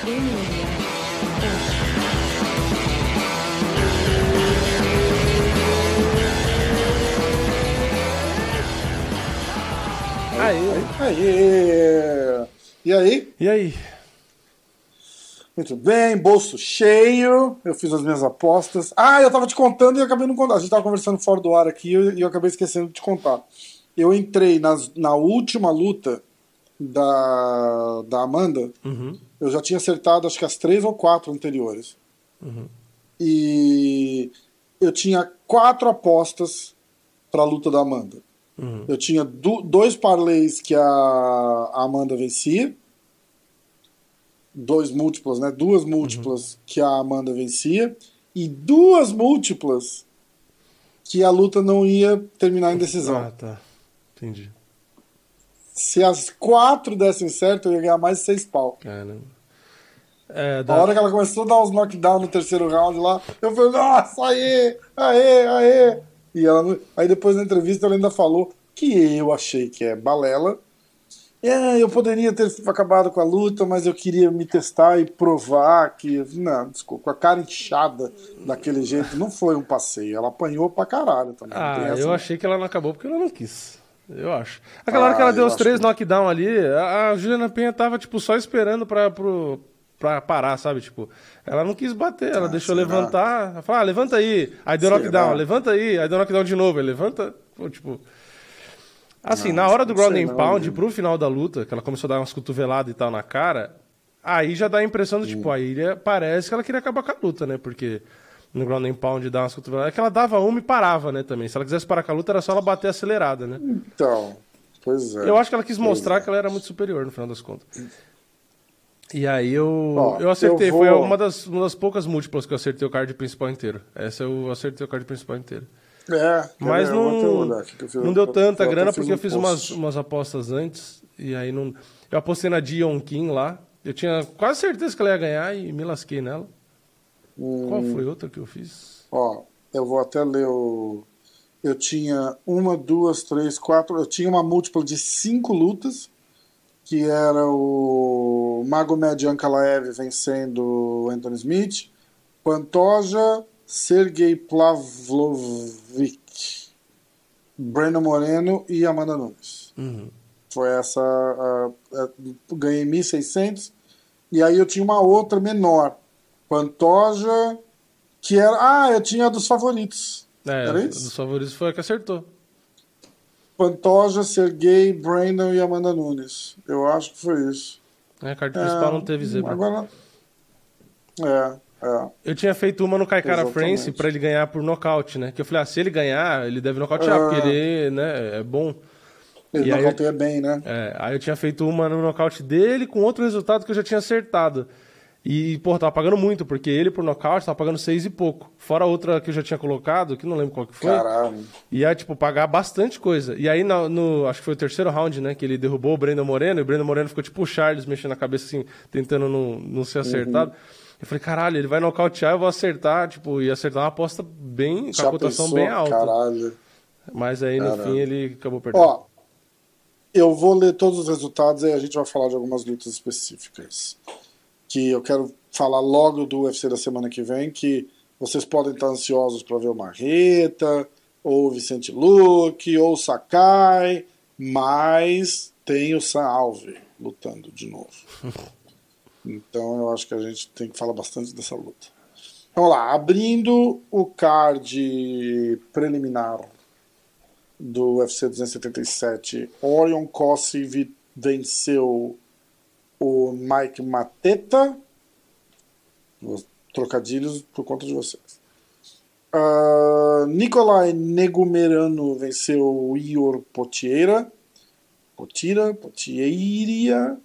Aí. Aí. E aí? E aí? Muito bem, bolso cheio. Eu fiz as minhas apostas. Ah, eu tava te contando e acabei não contando. A gente tava conversando fora do ar aqui e eu, eu acabei esquecendo de te contar. Eu entrei nas, na última luta da, da Amanda. Uhum. Eu já tinha acertado acho que as três ou quatro anteriores. E eu tinha quatro apostas pra luta da Amanda. Uhum. Eu tinha du- dois parlays que a a Amanda vencia. Dois múltiplas, né? Duas múltiplas que a Amanda vencia. E duas múltiplas que a luta não ia terminar em decisão. Ah, tá. Entendi. Se as quatro dessem certo, eu ia ganhar mais seis pau. Caramba. É, da... hora que ela começou a dar os knockdown no terceiro round lá, eu falei, nossa, aê, aê, aê. E ela, não- aí depois na entrevista ela ainda falou que eu achei que é balela. É, eu poderia ter acabado com a luta, mas eu queria me testar e provar que. Não, desculpa, com a cara inchada daquele jeito, não foi um passeio. Ela apanhou pra caralho também. Ah, eu achei que ela não acabou porque ela não quis. Eu acho. Aquela hora Ah, que ela deu eu os três que- knockdown ali, a, a Juliana Penha tava, tipo, só esperando pra, pro, pra parar, sabe? Tipo, ela não quis bater, ela Ah, deixou levantar. Ela falou, ah, levanta aí. Aí deu Será? knockdown, levanta aí. Aí deu knockdown de novo, aí levanta. Pô, tipo. Assim, Não, na hora do não ground and não, pound, viu? pro final da luta, que ela começou a dar umas cotoveladas e tal na cara, aí já dá a impressão do tipo, aí parece que ela queria acabar com a luta, né? Porque no ground and pound dá umas cotoveladas. É que ela dava uma e parava, né, também. Se ela quisesse parar com a luta, era só ela bater acelerada, né? Então, pois é. Eu acho que ela quis mostrar é. que ela era muito superior, no final das contas. E aí eu, Ó, eu acertei, eu foi vou- uma das, uma das poucas múltiplas que eu acertei o card principal inteiro. Essa eu acertei o card principal inteiro. É, Mas não, não deu eu- tanta eu grana porque eu fiz umas, umas apostas antes. E aí não. Eu apostei na Dion Kim lá. Eu tinha quase certeza que ela ia ganhar e me lasquei nela. Qual Hum. foi outra que eu fiz? Ó, eu vou até ler o. Eu tinha uma, duas, três, quatro. Eu tinha uma múltipla de cinco lutas, que era o Magomed Ankalaev vencendo Anthony Smith, Pantoja, Sergei Pavlovic, Breno Moreno e Amanda Nunes. Uhum. Foi essa. a- a- ganhei 1.600. E aí eu tinha uma outra menor. Pantoja, que era. Ah, eu tinha a dos favoritos. É, Era a isso? dos favoritos foi a que acertou. Pantoja, Sergei, Brandon e Amanda Nunes. Eu acho que foi isso. É, a card principal não teve zebra. Agora. É, é. Eu tinha feito uma no Kaikara Exatamente. France pra ele ganhar por nocaute, né? Que eu falei, ah, se ele ganhar, ele deve nocautear, Ah. porque ele, né, é bom. Ele eu- nocauteia bem, né? É, aí eu tinha feito uma no nocaute dele com outro resultado que eu já tinha acertado. E, pô, tava pagando muito, porque ele por nocaute tava pagando seis e pouco. Fora outra que eu já tinha colocado, que não lembro qual que foi. Caralho. Ia, tipo, pagar bastante coisa. E aí, no, no- acho que foi o terceiro round, né? Que ele derrubou o Brandon Moreno. E o Brandon Moreno ficou tipo o Charles, mexendo a cabeça assim, tentando não, não ser acertado. Eu falei, caralho, ele vai nocautear, eu vou acertar. Tipo, ia acertar uma aposta bem, com a cotação pensou? bem alta. Caralho. Mas aí, no Caralho. fim, ele acabou perdendo. Ó, eu vou ler todos os resultados e a gente vai falar de algumas lutas específicas. Que eu quero falar logo do UFC da semana que vem, que vocês podem estar ansiosos para ver o Marreta, ou o Vicente Luque, ou o Sakai, mas tem o Sam Alve lutando de novo. Então eu acho que a gente tem que falar bastante dessa luta. Vamos lá, abrindo o card preliminar do UFC 277, Orion Cossi vi- venceu o Mike Mateta. Os Trocadilhos por conta de vocês. Ah, Nicolai Negumerano venceu o Ior Potieira. Potira, Potieira.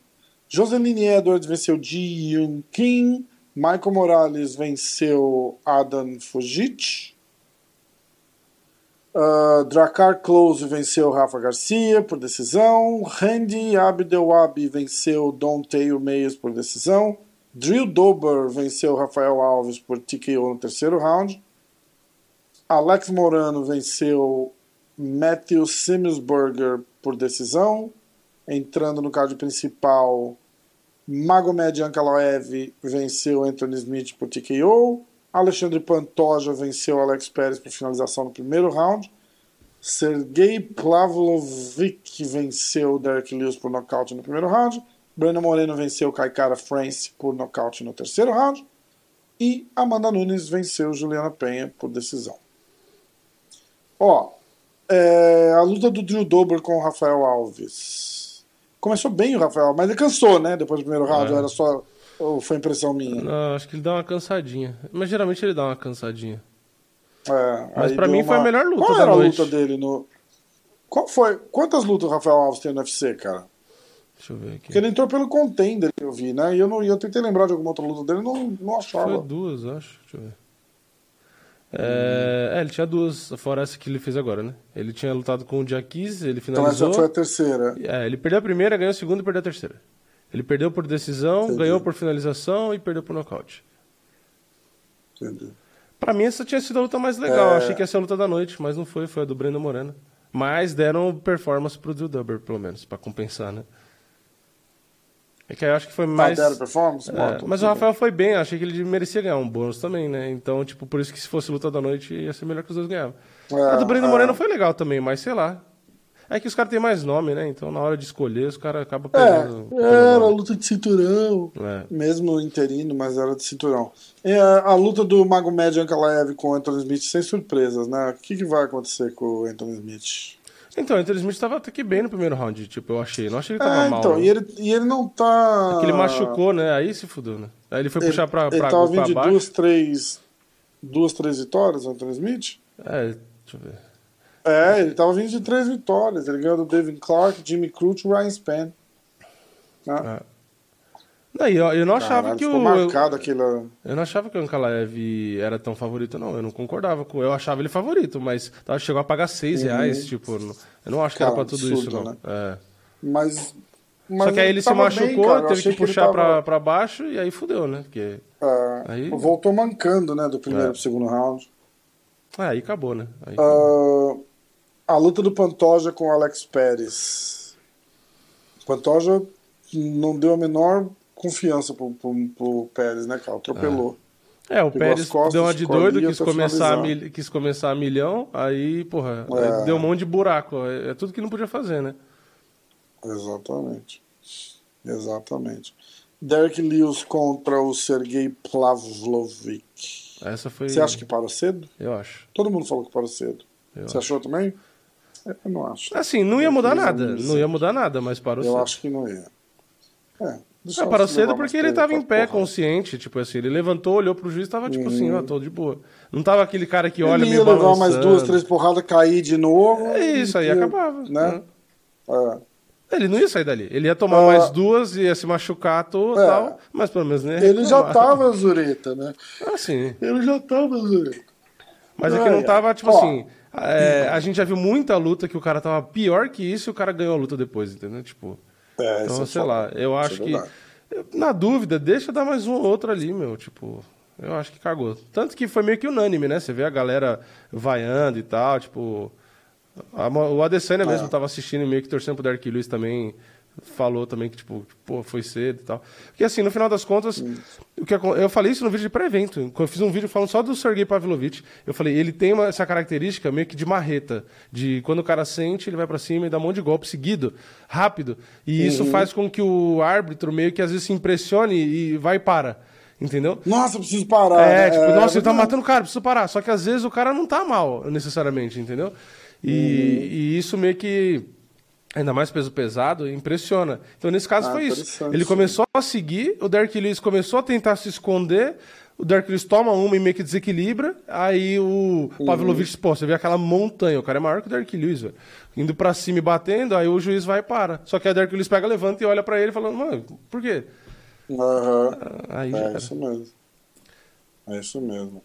Joseline Edwards venceu Ji Yun Kim. Michael Morales venceu Adam Fujic. Uh, Dracar Close venceu Rafa Garcia por decisão. Randy Abdelwabi venceu Don Taylor Meyers por decisão. Drill Dober venceu Rafael Alves por TKO no terceiro round. Alex Morano venceu Matthew Simmonsberger por decisão. Entrando no card principal, Magomed Ankalaev venceu Anthony Smith por TKO. Alexandre Pantoja venceu Alex Pérez por finalização no primeiro round. Sergei Pavlovic venceu Derek Lewis por nocaute no primeiro round. Breno Moreno venceu Kaikara France por nocaute no terceiro round. E Amanda Nunes venceu Juliana Penha por decisão. Ó, é, a luta do Drew Dober com o Rafael Alves. Começou bem o Rafael, mas ele cansou, né? Depois do primeiro round, é. era só. Ou foi impressão minha? Não, acho que ele dá uma cansadinha. Mas geralmente ele dá uma cansadinha. É, mas para mim uma... foi a melhor luta Qual era a luta dele no. Qual foi? Quantas lutas o Rafael Alves tem no UFC, cara? Deixa eu ver aqui. Porque ele entrou pelo contender que eu vi, né? E eu, não, eu tentei lembrar de alguma outra luta dele não, não achava. Foi duas, acho. Deixa eu ver. É, é, ele tinha duas, fora essa que ele fez agora, né? Ele tinha lutado com o Jaquiz, ele finalizou. Então essa foi a terceira. É, ele perdeu a primeira, ganhou a segunda e perdeu a terceira. Ele perdeu por decisão, Entendi. ganhou por finalização e perdeu por nocaute. Entendi. Pra mim essa tinha sido a luta mais legal. É... Achei que ia ser a luta da noite, mas não foi, foi a do Breno Moreno. Mas deram performance pro Drew Dubber, pelo menos, pra compensar, né? É que eu acho que foi mais. Ah, performance? É, mas o Rafael foi bem, achei que ele merecia ganhar um bônus também, né? Então, tipo, por isso que se fosse luta da noite ia ser melhor que os dois ganhavam. É, a do Breno é. Moreno foi legal também, mas sei lá. É que os caras têm mais nome, né? Então na hora de escolher, os caras acabam pegando. É, era luta de cinturão. É. Mesmo interino, mas era de cinturão. A, a luta do Mago Médio Ankalaev com o Anthony Smith sem surpresas, né? O que, que vai acontecer com o Anthony Smith? Então, o Anthony Smith tava até que bem no primeiro round, tipo, eu achei. Não achei que ele tava é, mal. Então, né? e, ele, e ele não tá. É que ele machucou, né? Aí se fudeu, né? Aí ele foi ele, puxar pra, ele pra, tava pra vindo de baixo. duas, três. Duas, três vitórias, Anthony Smith? É, deixa eu ver. É, ele tava vindo de três vitórias. Ele ganhou do David Clark, Jimmy Crute e Ryan Spann. Né? É. Não, eu, eu não achava Caralho, que o. marcado aquilo. Eu não achava que o Ankalaev era tão favorito, não. Eu não concordava com. Eu achava ele favorito, mas tava, chegou a pagar 6 reais, tipo. Eu não acho que era pra tudo absurdo, isso, não. né? É. Mas. mas Só que aí ele se machucou, bem. Eu teve que puxar tava- pra, pra baixo e aí fudeu, né? Porque. é, Aí- Voltou mancando, né? Do primeiro É. pro segundo round. Ah, aí acabou, né? Aí Ah, a luta do Pantoja com o Alex Pérez. Pantoja não deu a menor confiança pro, pro, pro Pérez, né, cara? Atropelou. É, o Pegou Pérez as costas, deu uma de doido, quis começar, mil, quis começar a milhão, aí, porra, É. aí deu um monte de buraco. É, é tudo que não podia fazer, né? Exatamente. Exatamente. Derek Lewis contra o Sergei Pavlovic. Essa foi. Você acha que parou cedo? Eu acho. Todo mundo falou que parou cedo. Eu Você achou também? Eu não acho. Assim, não ia mudar nada. Não ia mudar nada, mas parou Eu cedo. acho que não ia. É. Não, eu parou cedo porque ele tava em pé, consciente. Tipo assim, ele levantou, olhou pro juiz e tava tipo assim, Uhum. ó, tô de boa. Não tava aquele cara que olha ele meio ia levar mais balançando. duas, três porradas, cair de novo. É isso, aí acabava. Né? É. Ele não ia sair dali. Ele ia tomar Ah. mais duas, ia se machucar e É. tal, mas pelo menos nem Ele já tava zureta, né? Assim. Ele já tava zureta. Mas Ai, não ai. tava, tipo Ó. assim. É, a gente já viu muita luta que o cara tava pior que isso e o cara ganhou a luta depois, entendeu? Tipo. É, Então, é sei lá, eu Isso acho é que. Na dúvida, deixa dar mais um ou outro ali, meu. Tipo, eu acho que cagou. Tanto que foi meio que unânime, né? Você vê a galera vaiando e tal, tipo. a o Adesanya mesmo É. tava assistindo meio que torcendo pro Derek Lewis também. Falou também que, tipo, pô, foi cedo e tal. Porque assim, no final das contas, o que eu falei isso no vídeo de pré-evento. Quando eu fiz um vídeo falando só do Sergei Pavlovich, eu falei, ele tem uma- essa característica meio que de marreta. De quando o cara sente, ele vai pra cima e dá um monte de golpe seguido, rápido. E isso faz com que o árbitro meio que às vezes se impressione e vai e para. Entendeu? Nossa, eu preciso parar. É, né? tipo, nossa, ele tá matando o cara, preciso parar. Só que às vezes o cara não tá mal, necessariamente, entendeu? E, e isso meio que, ainda mais peso pesado, impressiona. Então nesse caso Ah, foi isso. Ele começou a seguir, o Derek Lewis começou a tentar se esconder, o Derek Lewis toma uma e meio que desequilibra, aí o Uhum. Pavlovich, pô, você vê aquela montanha, o cara é maior que o Derek Lewis, velho. Indo pra cima e batendo, aí o juiz vai e para. Só que aí o Derek Lewis pega, levanta e olha pra ele falando, mano, por quê? Aham. Aí É era. isso mesmo. É isso mesmo.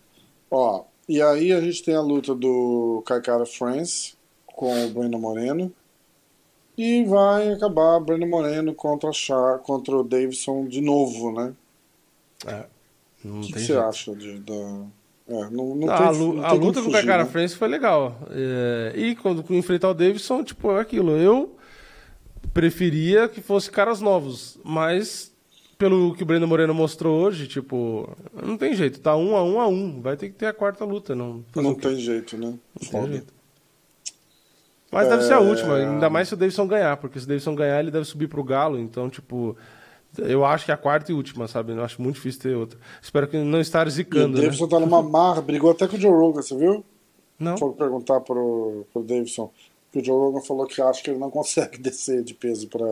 Ó, e aí a gente tem a luta do Kaikara France com o Breno Moreno. E vai acabar Breno Moreno contra, Char, contra o Davidson de novo, né? É, não O que, tem que você acha de, da. É, não, não tem, a, lu- não a tem luta como com o fugir, Cara né? France foi legal. É, e quando enfrentar o Davidson, tipo, é aquilo. Eu preferia que fosse caras novos, mas pelo que o Breno Moreno mostrou hoje, tipo, não tem jeito, tá um a um a um. Vai ter que ter a quarta luta. Não, não tem jeito, né? Não tem jeito. Mas é... deve ser a última, ainda mais se o Davidson ganhar, porque se o Davidson ganhar, ele deve subir pro Galo, então, tipo. Eu acho que é a quarta e última, sabe? Eu acho muito difícil ter outra. Espero que não estar zicando. E o Davidson né? tá numa marra, brigou até com o Joe Rogan, você viu? Não. Foi perguntar pro, pro Davidson. Que o Joe Rogan falou que acha que ele não consegue descer de peso para.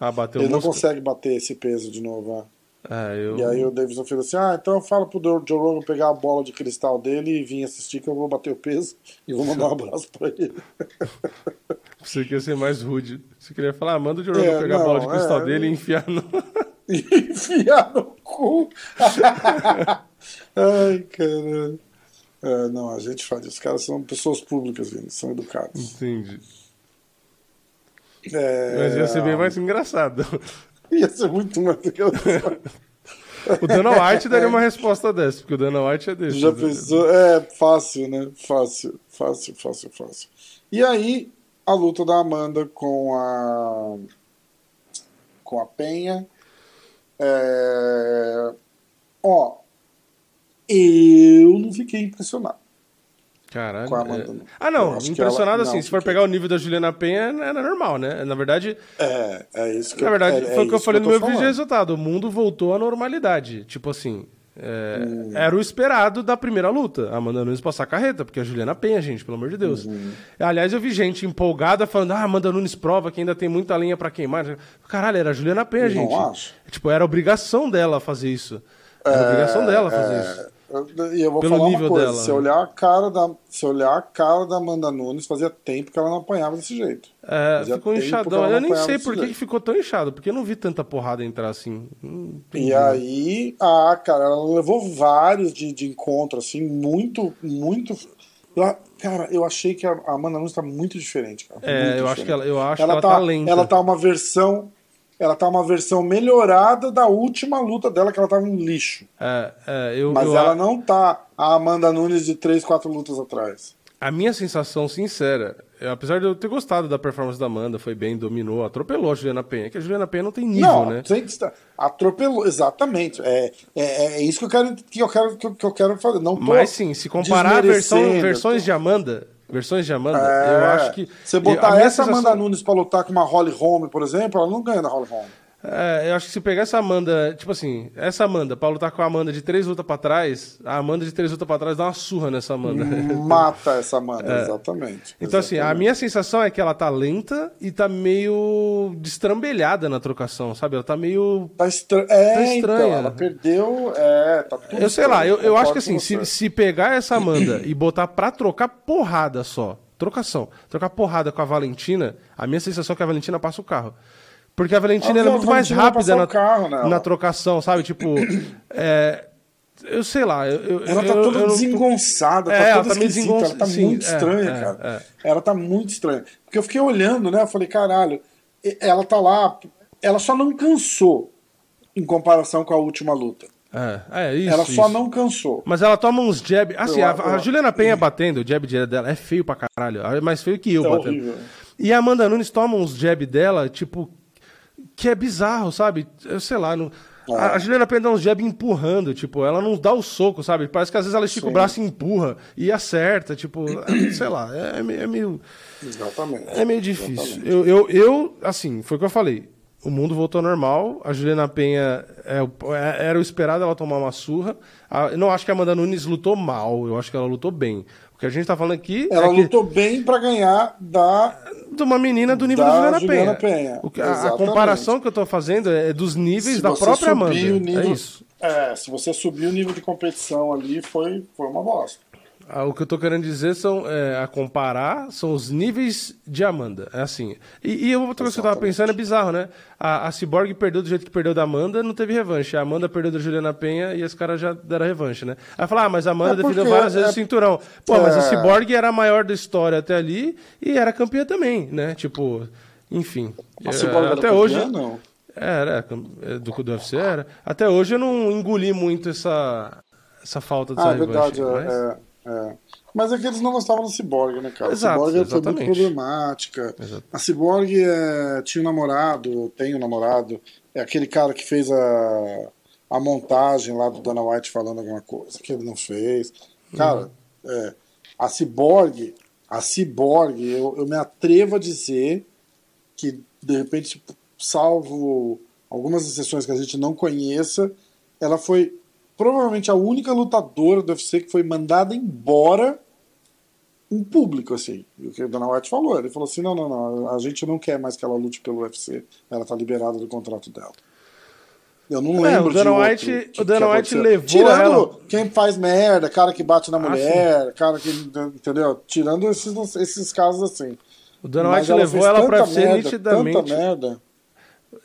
Ah, bater Ele não consegue bater esse peso de novo. É, eu... E aí o Davidson falou assim: ah, então fala pro Joe Rogan pegar a bola de cristal dele e vir assistir que eu vou bater o peso e vou mandar um abraço pra ele. Você quer ser mais rude. Você queria falar, ah, manda o Joe Rogan é, pegar não, a bola de cristal é... dele e enfiar no. enfiar no cu. Ai, caralho. É, não, a gente faz. Os caras são pessoas públicas, Vini, são educados. Entendi. É... Mas ia ser bem mais engraçado. Ia ser muito mais engraçado. o Dana White daria uma resposta dessa, porque o Dana White é desse. Já né? pensou? É fácil, né? Fácil, fácil, fácil, fácil. E aí, a luta da Amanda com a. com a Penha. É... Ó, eu não fiquei impressionado. Caralho. Com a Amanda, é... Ah, não, impressionado ela... assim. Não, se for pegar o nível da Juliana Penha, era normal, né? Na verdade. É, é isso que Na verdade, é, foi o que eu falei no meu vídeo de resultado. O mundo voltou à normalidade. Tipo assim. É, hum. Era o esperado da primeira luta. A Amanda Nunes passar a carreta, porque a Juliana Penha, gente, pelo amor de Deus. Uhum. Aliás, eu vi gente empolgada falando: ah, Amanda Nunes prova que ainda tem muita linha para queimar. Caralho, era a Juliana Penha, gente. Acho. Tipo, era obrigação dela fazer isso. Era é, obrigação dela fazer isso. E eu vou Pelo falar uma coisa, dela. se olhar a cara da, se olhar a cara da Amanda Nunes, fazia tempo que ela não apanhava desse jeito. É, fazia ficou inchadão. Eu nem sei por que ficou tão inchado, porque eu não vi tanta porrada entrar assim. E aí, ah, cara, ela levou vários de, de encontro, assim, muito, muito. Cara, eu achei que a Amanda Nunes tá muito diferente, cara. É, muito eu diferente. acho que ela, eu acho ela, que ela tá, tá lenta. Ela tá uma versão ela tá uma versão melhorada da última luta dela, que ela tava um lixo. É, é, eu, Mas eu, ela não tá a Amanda Nunes de 3, 4 lutas atrás. A minha sensação sincera, apesar de eu ter gostado da performance da Amanda, foi bem, dominou, atropelou a Juliana Penha, que a Juliana Penha não tem nível, não, né? Sem, atropelou, exatamente. É, é, é, isso que eu quero que eu quero que eu quero fazer. Não Mas sim, se comparar versão, versões tô... de Amanda, versões de Amanda, é, eu acho que. Você botar essa sensação... Amanda Nunes pra lutar com uma Holly Holm, por exemplo, ela não ganha da Holly Holm. É, eu acho que se pegar essa Amanda, tipo assim, essa Amanda, pra lutar com a Amanda de três lutas pra trás, a Amanda de três lutas pra trás dá uma surra nessa Amanda. Mata essa Amanda, é. exatamente. Então, exatamente. assim, a minha sensação é que ela tá lenta e tá meio destrambelhada na trocação, sabe? Ela tá meio. Tá, estra... é, tá estranha. Então, ela perdeu. É, tá tudo Eu sei lá, eu, eu acho que assim, se, se pegar essa Amanda e botar pra trocar porrada só, trocação, trocar porrada com a Valentina, a minha sensação é que a Valentina passa o carro. Porque a Valentina é muito mais rápida na, carro, na trocação, sabe? Tipo, é, eu sei lá. Eu, ela tá eu, toda eu, desengonçada, tá é, toda tá esquisita, ela tá Sim, muito é, estranha, é, cara. Ela tá muito estranha. Porque eu fiquei olhando, né? Eu falei, caralho, ela tá lá, ela só não cansou em comparação com a última luta. É, é isso. Ela só isso. não cansou. Mas ela toma uns jab. Assim, eu, a, a, Juliana Penha batendo, o jab dela é feio pra caralho. É mais feio que eu é batendo. Horrível. E a Amanda Nunes toma uns jab dela, tipo, que é bizarro, sabe? Eu sei lá, não... É. A, Juliana Penha dá uns jab empurrando, tipo, ela não dá o soco, sabe? Parece que às vezes ela estica Sim. o braço e empurra e acerta, tipo, sei lá, é, é meio. Exatamente. É meio difícil. Eu, eu, eu, assim, foi o que eu falei. O mundo voltou ao normal, a Juliana Penha é, é, era o esperado ela tomar uma surra. eu não acho que a Amanda Nunes lutou mal, eu acho que ela lutou bem. Que a gente tá falando aqui. Ela é lutou bem para ganhar da. De uma menina do nível da, Juliana, Juliana Penha. Penha. O que, a, a, comparação que eu tô fazendo é dos níveis se da própria Amanda. Nível, é isso. É, se você subir o nível de competição ali, foi, foi uma bosta. Ah, o que eu tô querendo dizer são, é, a comparar, são os níveis de Amanda. É assim. E, e outra coisa que eu tava pensando é bizarro, né? A, a Cyborg perdeu do jeito que perdeu da Amanda, não teve revanche. A Amanda perdeu da Juliana Penha e os caras já deram revanche, né? Aí falar, ah, mas a Amanda é defendeu várias vezes é... o cinturão. Pô, mas a é. Cyborg era a maior da história até ali e era campeã também, né? Tipo, enfim. A Cyborg é, até era hoje. Não. Era, do, do UFC era. Até hoje eu não engoli muito essa, essa falta dessa ah, revanche. Verdade, mas... é. É. Mas é que eles não gostavam do Cyborg, né, cara? Exato, a Cyborg foi exatamente. muito problemática. Exato. A Cyborg é, tinha um namorado, tem um namorado, é aquele cara que fez a, a montagem lá do Dana White falando alguma coisa que ele não fez. Cara, é, a Cyborg, a Cyborg, eu, eu me atrevo a dizer que, de repente, salvo algumas exceções que a gente não conheça, ela foi provavelmente a única lutadora do UFC que foi mandada embora em público, assim. E o que o Dana White falou, ele falou assim, não, não, não, a gente não quer mais que ela lute pelo UFC, ela tá liberada do contrato dela. Eu não É, lembro o Dana de outro White- que- o Dana White levou Tirando ela- quem faz merda, cara que bate na Ah, mulher, cara que, entendeu? Tirando esses, esses casos assim. O Dana White ela levou ela pra merda, nitidamente. Tanta merda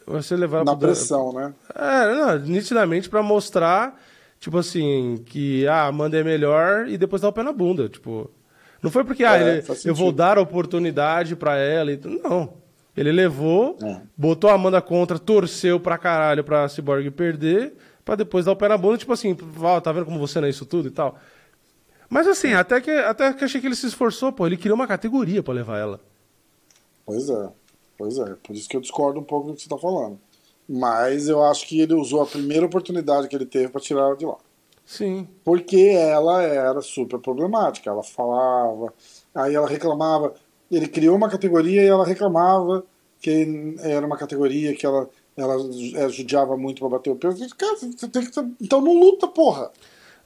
Você levar na pressão, né? É, não, nitidamente pra mostrar, tipo assim, que ah, a Amanda é melhor e depois dar o pé na bunda. Tipo, não foi porque ah, É, ele- eu vou dar a oportunidade pra ela. E, não. Ele levou, É. botou a Amanda contra, torceu pra caralho pra Cyborg perder, pra depois dar o pé na bunda, tipo assim, "Ó, tá vendo como você não é isso tudo e tal. Mas assim, até que, até que achei que ele se esforçou, pô, ele criou uma categoria pra levar ela. Pois é, pois é. Por isso que eu discordo um pouco do que você está falando. Mas eu acho que ele usou a primeira oportunidade que ele teve para tirar ela de lá. Sim. Porque ela era super problemática. Ela falava, aí ela reclamava. Ele criou uma categoria e ela reclamava que era uma categoria que ela, ela judiava muito para bater o peso. Cara, você tem que. Então não luta, porra.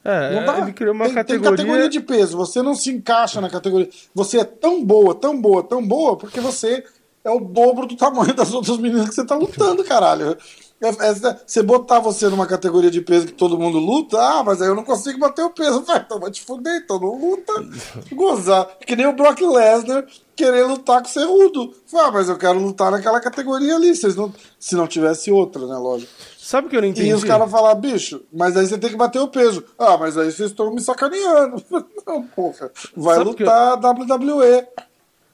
É, Não dá. ele criou uma tem, tem categoria... categoria de peso, você não se encaixa na categoria. Você é tão boa, tão boa, tão boa, porque você é o dobro do tamanho das outras meninas que você tá lutando, caralho. É- é- você botar você numa categoria de peso que todo mundo luta, ah, mas aí eu não consigo bater o peso. Vai, então vai te fuder, então não luta. Gozar. Que nem o Brock Lesnar querer lutar com o Cerrudo. Ah, mas eu quero lutar naquela categoria ali. Vocês não, se não tivesse outra, né, lógico. Sabe o que eu não entendi? E os caras falar, bicho, mas aí você tem que bater o peso. Ah, mas aí vocês estão me sacaneando. Não, porra. Vai Sabe lutar WWE.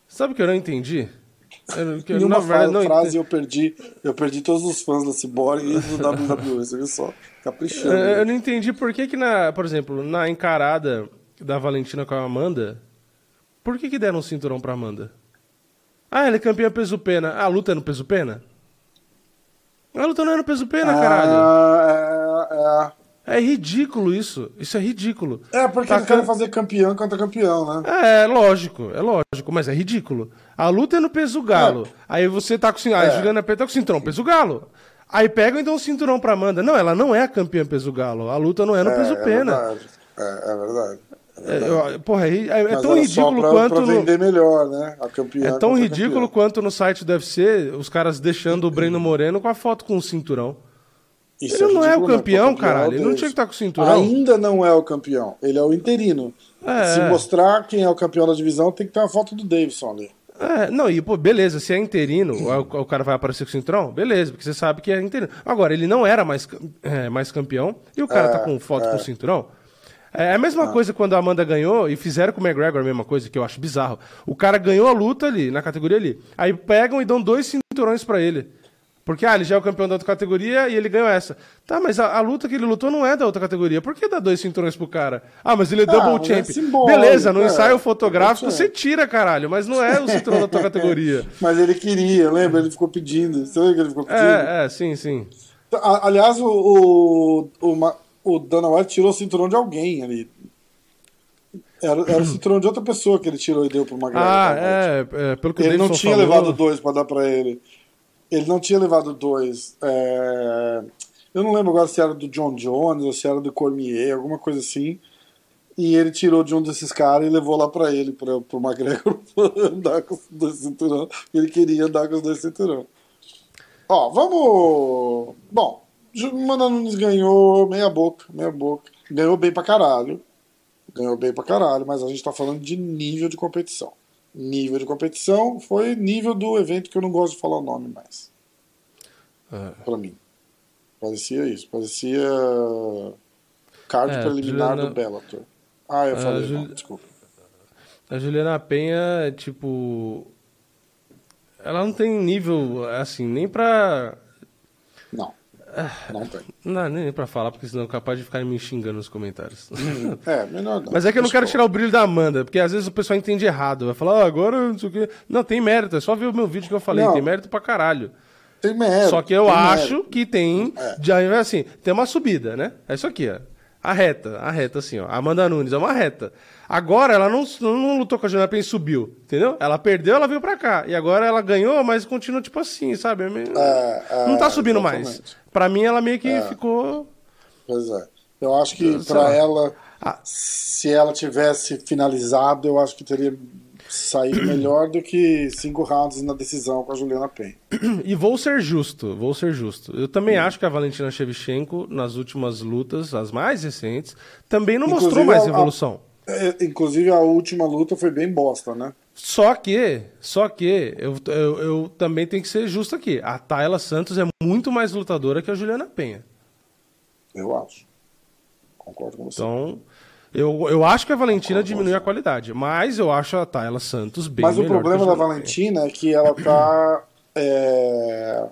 Sabe o que eu não entendi? Eu, que eu, Em uma na verdade, não frase eu perdi, eu perdi todos os fãs da Cyborg e do WWE, você viu só? Caprichando. É, Eu né? não entendi por que, que na, por exemplo, na encarada da Valentina com a Amanda, por que, que deram um cinturão pra Amanda? Ah, ela é campeã peso pena. Ah, a luta é no peso pena? A luta não é no peso pena, caralho. Ah, É ridículo isso. Isso é ridículo. é, é. É, porque Tá eles querem fazer campeão contra campeão, né? É, é lógico, é lógico, mas é ridículo. A luta é no peso galo. Aí você tá com o cinturão. A É. Juliana Pena tá com o cinturão peso galo. Aí pegam então o cinturão pra Amanda. Não, ela não é a campeã peso galo. A luta não é no peso é, pena. É verdade. É, é verdade. É, eu- porra, é, é- é tão ridículo pra, quanto. pra no- vender melhor, né? A campeã é tão a ridículo campeã. quanto no site do UFC, os caras deixando o Breno Moreno com a foto com o cinturão. Isso Ele não é o campeão, caralho. é Ele não tinha que estar com o cinturão. Ainda não é o campeão. Ele é o interino. É. Se mostrar quem é o campeão da divisão, tem que ter uma foto do Davidson ali. É, não, e pô, beleza, se é interino, o, o cara vai aparecer com o cinturão, beleza, porque você sabe que é interino. Agora, ele não era mais, é, mais campeão e o cara É, tá com foto é. com o cinturão. É a mesma coisa quando a Amanda ganhou e fizeram com o McGregor a mesma coisa, que eu acho bizarro. O cara ganhou a luta ali, na categoria ali. Aí pegam e dão dois cinturões pra ele. Porque, ah, ele já é o campeão da outra categoria e ele ganhou essa. Tá, mas a, a luta que ele lutou não é da outra categoria. Por que dá dois cinturões pro cara? Ah, mas ele é Ah, double mas é Beleza, no é. ensaio fotográfico você tira, caralho, mas não é o cinturão da tua categoria. Mas ele queria, lembra? Ele ficou pedindo. Você lembra que ele ficou pedindo? É, é, sim, sim. A- Aliás, o, o, o, o Dana White tirou o cinturão de alguém ali. Era, era o cinturão de outra pessoa que ele tirou e deu pro McGregor. Ah, é, é, pelo que Ele não tinha falou, levado dois pra dar pra ele. Ele não tinha levado dois. É, Eu não lembro agora se era do John Jones ou se era do Cormier, alguma coisa assim. E ele tirou de um desses caras e levou lá pra ele, pra, pro McGregor andar com os dois cinturão. Ele queria andar com os dois cinturão. Ó, vamos. Bom, Mano Nunes ganhou meia boca, meia boca. Ganhou bem pra caralho. Ganhou bem pra caralho, mas a gente tá falando de nível de competição. Nível de competição foi nível do evento que eu não gosto de falar o nome mais. É. Pra mim. Parecia isso. Parecia card É, preliminar Juliana- do Bellator. Ah, eu falei, Juli- não, desculpa. A Juliana Penha, tipo. Ela não tem nível, assim, nem pra. Não. Tem. Não dá nem pra falar, porque senão é capaz de ficar me xingando nos comentários. É, melhor não. Mas é que eu não quero tirar o brilho da Amanda, porque às vezes o pessoal entende errado. Vai falar, ah, agora não sei o quê. Não, tem mérito, é só ver o meu vídeo que eu falei, Não. tem mérito pra caralho. Tem mérito. Só que eu acho mérito. que tem. É. Já, assim, tem uma subida, né? É isso aqui, ó. A reta, a reta, assim, ó. Amanda Nunes é uma reta. Agora ela não, não lutou com a Juliana Pena e subiu, entendeu? Ela perdeu, ela veio pra cá. E agora ela ganhou, mas continua tipo assim, sabe? É É, é, não tá subindo mais. exatamente. Pra mim, ela meio que ficou. Pois é. Eu acho que lá. ela, Ah. se ela tivesse finalizado, eu acho que teria saído melhor do que cinco rounds na decisão com a Juliana Penha. E vou ser justo, vou ser justo. Eu também Hum. acho que a Valentina Shevchenko, nas últimas lutas, as mais recentes, também não Inclusive, mostrou mais a- a- evolução. É, inclusive, a última luta foi bem bosta, né? Só que, só que, eu, eu, eu também tenho que ser justo aqui. A Tayla Santos é muito mais lutadora que a Juliana Penha. Eu acho. Concordo com você. Então, eu, eu acho que a Valentina diminui a qualidade, mas eu acho a Tayla Santos bem Mas o problema da Valentina é que ela tá. é,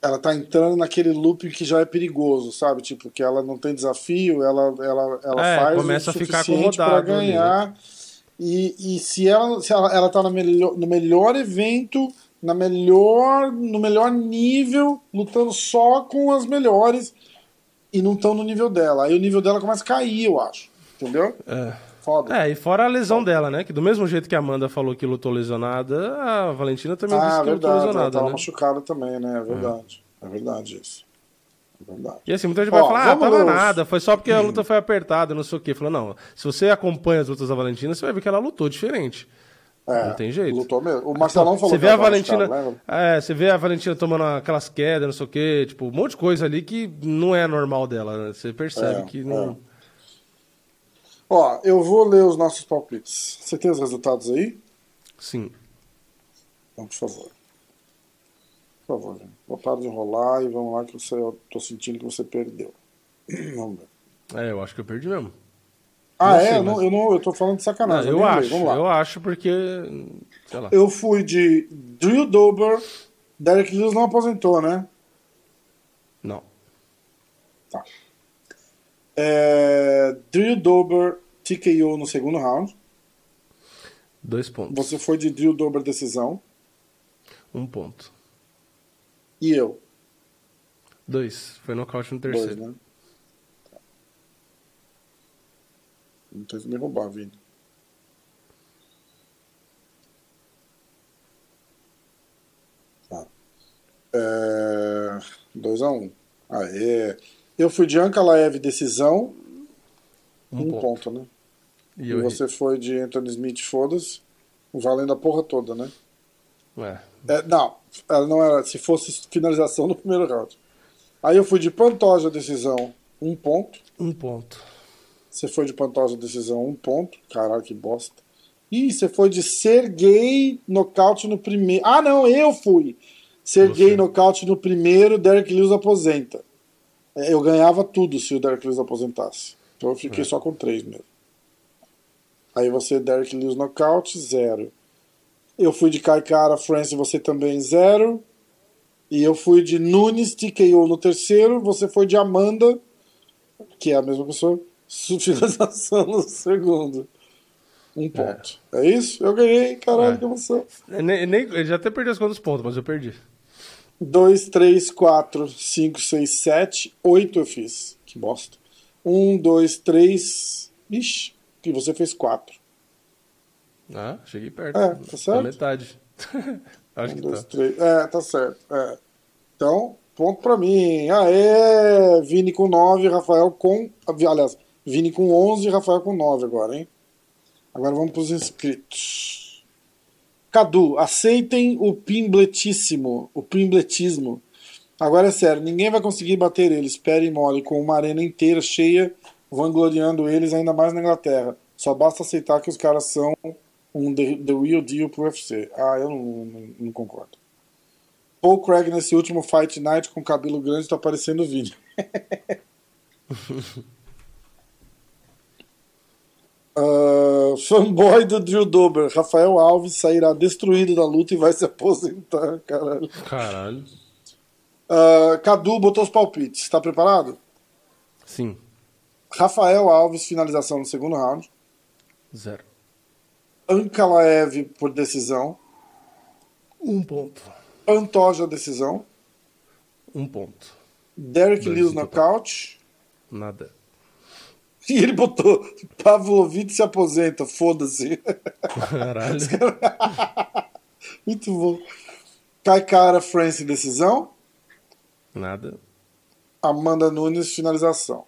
Ela tá entrando naquele loop que já é perigoso, sabe? Tipo, que ela não tem desafio, ela, ela, ela É, faz começa o a ficar acomodado ali, né? ganhar. E, e se ela, se ela, ela tá no melhor, no melhor evento, na melhor, no melhor nível, lutando só com as melhores e não estão no nível dela. Aí o nível dela começa a cair, eu acho. Entendeu? É. Foda. É, e fora a lesão dela, né? Que do mesmo jeito que a Amanda falou que lutou lesionada, a Valentina também disse Ah, que lutou verdade. Ela lesionada, tava né? machucada também, né? É verdade. É verdade isso. É verdade. E assim, muita gente Ó, vai falar, ah, tava nada, foi só porque a luta foi apertada, não sei o quê. Falou, não, se você acompanha as lutas da Valentina, você vai ver que ela lutou diferente. É, Não tem jeito. Lutou mesmo. O Marcelão falou Você que vê a ela tava Valentina. lembra? É, você vê a Valentina tomando aquelas quedas, não sei o quê, tipo, um monte de coisa ali que não é normal dela, né? Você percebe É, que não. é. Ó, eu vou ler os nossos palpites. Você tem os resultados aí? Sim. Então, por favor. Por favor, gente. Vou parar de enrolar e vamos lá que você, eu tô sentindo que você perdeu. Vamos ver. É, eu acho que eu perdi mesmo. Ah, Não é? sei, eu, não, eu, não, eu tô falando de Não, sacanagem. eu nem lembrei. acho, Vamos lá. eu acho porque. Sei lá. Eu fui de Drew Dober. Derek Lewis não aposentou, né? Não. Tá. É, Drew Dober TKO no segundo round. Dois pontos. Você foi de Drew Dober decisão. Um ponto. E eu. Dois. Foi nocaute no Dois, terceiro. né? Não teve me roubar, Vini. Tá. É... 2x1. Um. Aê. Eu fui de Ankalaev decisão. Um, Um, ponto. ponto, né? E E você foi de Anthony Smith, foda-se. Valendo a porra toda, né? errei. É. É, não, ela não era. Se fosse finalização no primeiro round. Aí eu fui de Pantoja decisão, um ponto. Um ponto. Você foi de Pantoja decisão, um ponto. Caralho, que bosta. Ih, você foi de Sergei nocaute no primeiro. Ah, não, eu fui. Sergei Você. nocaute no primeiro, Derek Lewis aposenta. É, Eu ganhava tudo se o Derek Lewis aposentasse. Então eu fiquei É. só com três mesmo. Aí você, Derek Lewis nocaute, zero. Eu fui de Kaikara France, você também zero. E eu fui de Nunes TKO no terceiro, você foi de Amanda, que é a mesma pessoa, finalização no segundo. Um ponto. É, isso? Eu ganhei, caralho, É. que emoção. É, Nem, nem, já até perdeu as contas pontos, mas eu perdi. 2, 3, 4, 5, 6, 7, 8 eu fiz. Que bosta. 1, 2, 3. Ixi, e você fez 4. Ah, cheguei perto. É, tá certo? Tá metade. Acho Um, que dois, tá. três. É, tá certo. É. Então, ponto pra mim. Aê! Vini com 9, Rafael com. Aliás, Vini com 11 Rafael com 9 agora, hein? Agora vamos pros inscritos. Cadu, aceitem o pimbletíssimo. O pimbletismo. Agora é sério, ninguém vai conseguir bater eles, pé e mole, com uma arena inteira cheia, vangloriando eles, ainda mais na Inglaterra. Só basta aceitar que os caras são um the, the real deal pro UFC. Ah, eu não, não, não concordo. Paul Craig nesse último Fight Night com cabelo grande tá parecendo o Vini. Uh, fanboy do Drew Dober, Rafael Alves sairá destruído da luta e vai se aposentar, caralho. Caralho. Uh, Cadu botou os palpites. Está preparado? Sim. Rafael Alves, finalização no segundo round. Zero. Ankalaev por decisão. Um ponto. Pantoja decisão. Um ponto. Derek Dois Lewis nocaute. Nada. E ele botou Pavlovich se aposenta, foda-se. Caralho. Muito bom. Kaikara France decisão. Nada. Amanda Nunes finalização.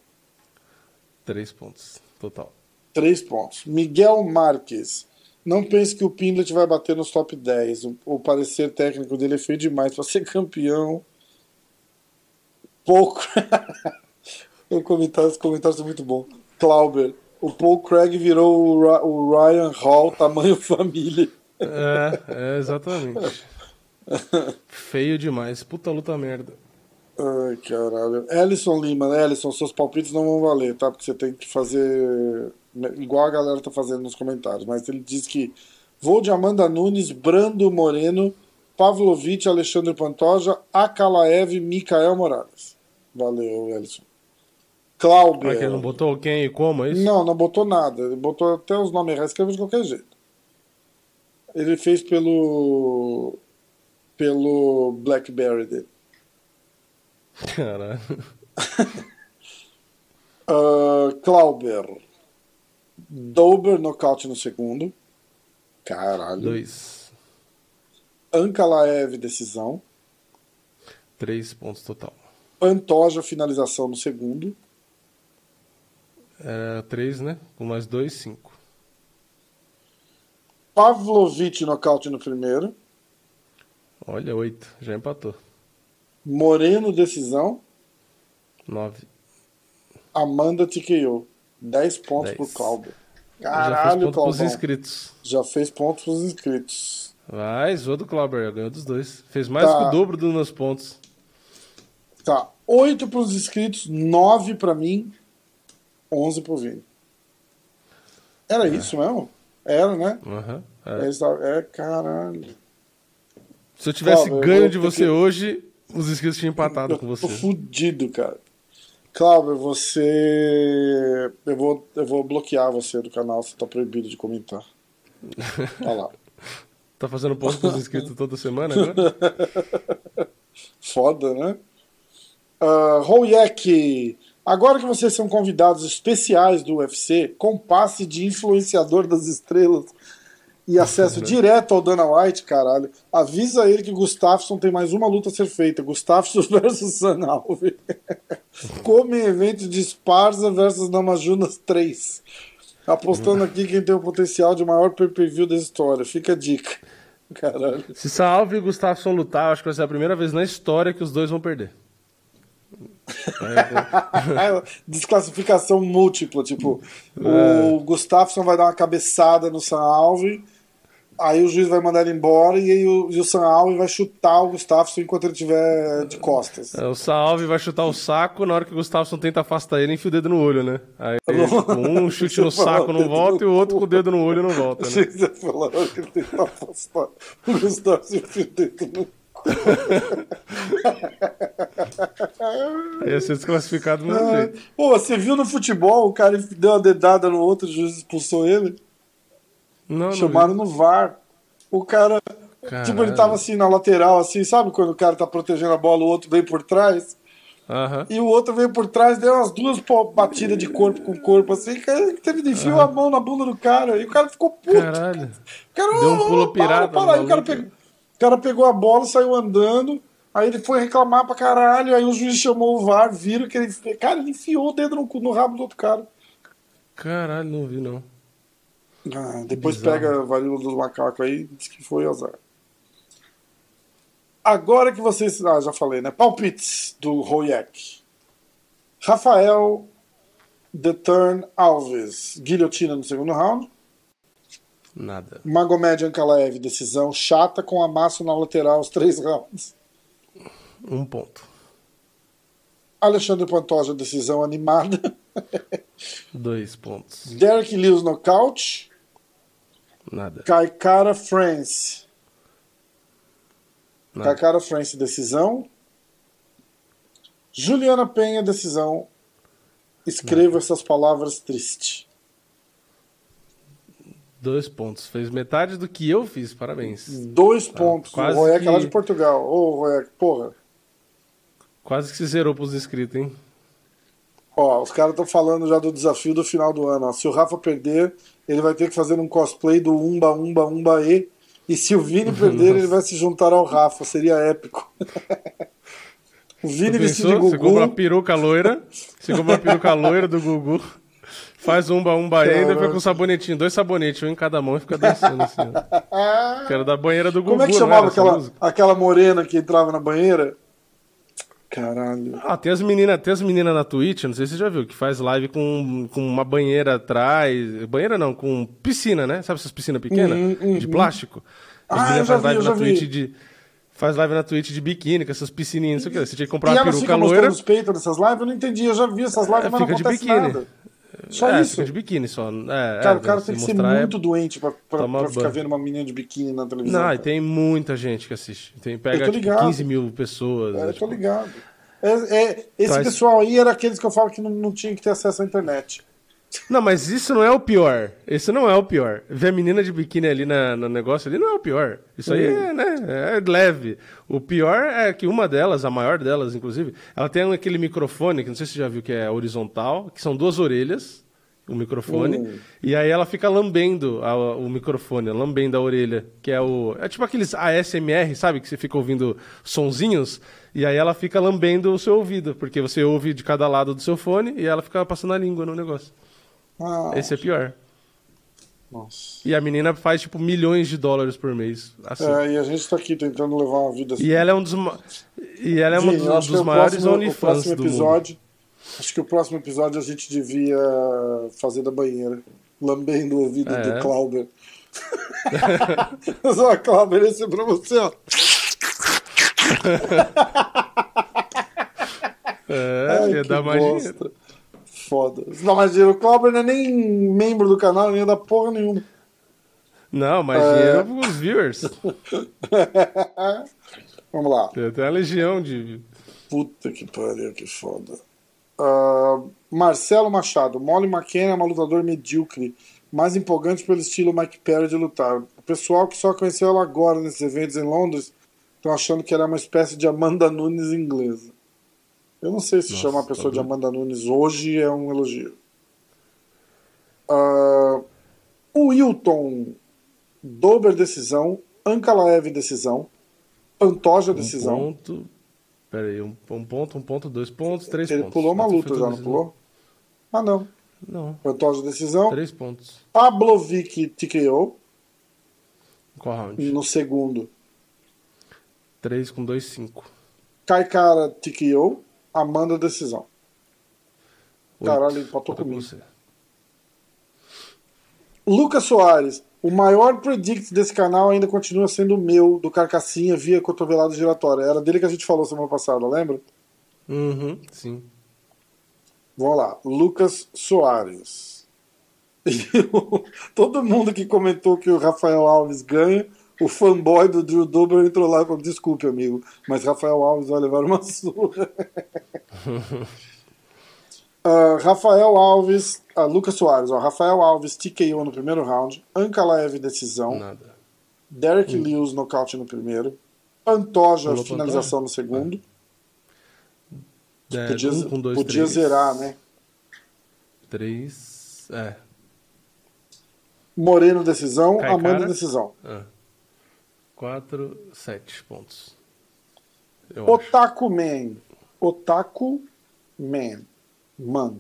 Três pontos. Total. Três pontos. Miguel Marques. Não pense que o Pindlet vai bater nos top 10. O, o parecer técnico dele é feio demais para ser campeão. Pouco. o comentário, os comentários são muito bons. Clauber. O Paul Craig virou o, Ryan Hall, tamanho família. É, é exatamente. Feio demais. Puta luta merda. Ai, caralho. Ellison Lima, né? Ellison, seus palpites não vão valer, tá? Porque você tem que fazer igual a galera tá fazendo nos comentários. Mas ele diz que vou de Amanda Nunes, Brando Moreno, Pavlovich, Alexandre Pantoja, Akalaev, Mikael Morales. Valeu, Ellison. Cláudio. Será que ele não botou quem e como, é isso? Não, não botou nada. Ele botou até os nomes errados, escreveu de qualquer jeito. Ele fez pelo. pelo Blackberry dele. Caralho. Uh, Clauber. Dober nocaute no segundo. Caralho. Dois. Ankalaev decisão. Três pontos total. Pantoja finalização no segundo. Era três, né? Com mais dois, cinco. Pavlovich nocaute no primeiro. Olha, oito. Já empatou. Moreno decisão. Nove. Amanda TKO. 10 pontos Dez. pro Clauber. Já fez Caralho, ponto pros inscritos. Já fez pontos pros inscritos. Vai, zoou do Clauber, ganhou dos dois. Fez mais Tá. que o dobro dos meus pontos. Tá. 8 pros inscritos, 9 pra mim, 11 pro Vini. Era isso mesmo? Era, né? Aham. É, É. é caralho. Se eu tivesse eu ganho vou de você que- hoje, os inscritos tinham empatado Eu com tô você. fudido, cara. Cláudio, você. Eu vou, eu vou bloquear você do canal, você tá proibido de comentar. Olha lá. Tá fazendo ponto pros inscritos toda semana agora? Foda, né? Uh, Royek, agora que vocês são convidados especiais do UFC, com passe de influenciador das estrelas e acesso direto ao Dana White, caralho, avisa ele que Gustafsson tem mais uma luta a ser feita: Gustafsson versus Sanalve. Como em evento de Sparza versus Namajunas 3. Apostando aqui quem tem o potencial de maior pay-per-view da história. Fica a dica. Caralho. Se Salve e Gustafsson lutar, acho que vai ser a primeira vez na história que os dois vão perder. Desclassificação múltipla, tipo, É. o Gustafsson vai dar uma cabeçada no San Alve, aí o juiz vai mandar ele embora e, o, e o San Alve vai chutar o Gustafsson enquanto ele estiver de costas. É, O Salve vai chutar o saco, na hora que o Gustafsson tenta afastar ele, enfia o dedo no olho, né? Aí, tipo, um chute no saco não volta e o outro com o dedo no olho não volta, né? Você falou que ele tenta afastar o Gustafsson enfia o dedo no Aí ia ser desclassificado do mesmo Ah, jeito. Pô, você viu no futebol, o cara deu uma dedada no outro, o juiz expulsou ele? Não, não Chamaram no VAR. O cara, tipo, ele tava assim na lateral, assim, sabe quando o cara tá protegendo a bola, o outro vem por trás? Aham. E o outro veio por trás, deu umas duas batidas de corpo com corpo, assim, que teve de enfiou a mão na bunda do cara, e o cara ficou puto. Caralho. O cara, Deu um "Ô, pulo pirata Para, para. Aí o cara, pegou, o cara pegou a bola, saiu andando, aí ele foi reclamar pra caralho, aí o juiz chamou o VAR, viram que ele. Cara, ele enfiou o dedo no, no rabo do outro cara. Caralho, não vi não. Ah, depois Bizarro. pega a varíola dos macacos aí, diz que foi azar. Agora que vocês. Ah, já falei, né? Palpites do Royek. Rafael The Turn Alves. Guilhotina no segundo round. Nada. Magomed Ankalaev, decisão chata com amasso na lateral os três rounds. Um ponto. Alexandre Pantoja, decisão animada. Dois pontos. Derek Lewis, nocaute. Nada. Kaikara France. Nada. Kaikara France, decisão. Juliana Penha, decisão. Escreva essas palavras triste. Dois pontos. Fez metade do que eu fiz, parabéns. Dois pontos. quase o Roek que- é lá de Portugal. Ô, Roek, porra. Quase que se zerou pros inscritos, hein? Ó, os caras estão falando já do desafio do final do ano. ó. Se o Rafa perder, ele vai ter que fazer um cosplay do Umba, Umba, Umba E. E se o Vini perder, ele vai se juntar ao Rafa. Seria épico. o Vini vestido de pensou? Você compra Gugu. peruca loira, você compra uma peruca loira do Gugu, faz umba umba e ainda Caramba. fica com um sabonetinho, dois sabonetes, um em cada mão e fica dançando assim. ó. Que era da banheira do Gugu, Como é que não chamava aquela, música? aquela morena que entrava na banheira? Caralho. Ah, tem as meninas, meninas na Twitch, não sei se você já viu, que faz live com, com uma banheira atrás. Banheira não, com piscina, né? Sabe essas piscinas pequenas? Uhum, uhum. De plástico? As Ah, meninas faz vi, live na Twitch vi. de. Faz live na Twitch de biquíni, com essas piscininhas, não sei o que. Você tinha que comprar E uma peruca loira. os peitos nessas lives? Eu não entendi. Eu já vi essas lives, É, mas não fica de acontece biquíni. nada. Só é, isso. de biquíni só. É, Cara, é, o cara se tem que ser é- muito doente pra, pra, pra ficar vendo uma menina de biquíni na televisão. Não, e tem muita gente que assiste. Tem, pega tipo, ligado. 15 mil pessoas. É, né, eu tipo. tô ligado. É, é, esse Traz- pessoal aí era aqueles que eu falo que não, não tinha que ter acesso à internet. Não, mas isso não é o pior. Esse não é o pior. Ver a menina de biquíni ali na, no negócio ali não é o pior. Isso aí é, né, é leve. O pior é que uma delas, a maior delas, inclusive, ela tem aquele microfone, que não sei se você já viu que é horizontal, que são duas orelhas, o microfone, Hum. e aí ela fica lambendo a- o microfone, lambendo a orelha, que é o... É tipo aqueles ASMR, sabe? Que você fica ouvindo sonzinhos, e aí ela fica lambendo o seu ouvido, porque você ouve de cada lado do seu fone, e ela fica passando a língua no negócio. Ah, Esse é pior. nossa. E a menina faz, tipo, milhões de dólares por mês. Assim. É, e a gente tá aqui tentando levar uma vida assim. E ela é um dos, ma- e ela é Vini, eu dos, dos o maiores OnlyFans do mundo. episódio, Acho que o próximo episódio a gente devia fazer da banheira. Lambendo o ouvido É. do Clauber. Só, Clauber, esse é pra você, ó. É, Ai, ia dar mais dinheiro. Foda. Mais dinheiro. O Clauber não é nem membro do canal, nem dar porra nenhuma. Não, mais É. dinheiro pros viewers. Vamos lá. Tem até uma legião de... Puta que pariu, que foda. Ah, Marcelo Machado. Molly McCann é uma lutador medíocre, mais empolgante pelo estilo Mike Perry de lutar. O pessoal que só conheceu ela agora nesses eventos em Londres estão achando que era uma espécie de Amanda Nunes inglesa. Eu não sei se Nossa, chamar a pessoa tá de. Amanda Nunes hoje é um elogio. Ah, o Wilton, Dober decisão, Ankalaev decisão, Pantoja Um decisão. ponto... Pera aí, um, um ponto, um ponto, dois pontos, três Ele pontos. pulou uma luta já, não decisão. pulou? Ah, não. Não, Pantoja decisão. três pontos. Pablovic TKO Qual round? no segundo. Três com dois, cinco. Kaikara TKO. Amanda decisão. Oito. Caralho, empatou comigo. você. Lucas Soares. O maior predict desse canal ainda continua sendo o meu, do Carcassinha via cotovelada giratória. Era dele que a gente falou semana passada, lembra? Uhum, sim. Vamos lá. Lucas Soares. E Todo mundo que comentou que o Rafael Alves ganha, o fanboy do Drew Dober entrou lá e falou: desculpe, amigo, mas Rafael Alves vai levar uma surra. Ah, Rafael Alves, ah, Lucas Soares, ó, Rafael Alves TKO no primeiro round, Ankalaev decisão, Nada. Derek Lewis nocaute no primeiro, Pantoja Pulou finalização no segundo. É, Podia, um dois, podia três. zerar, né? Três. É. Moreno decisão, Cai Amanda cara. decisão. Ah. Quatro, sete pontos. Eu acho. Otaku Man. Otaku Man. Man.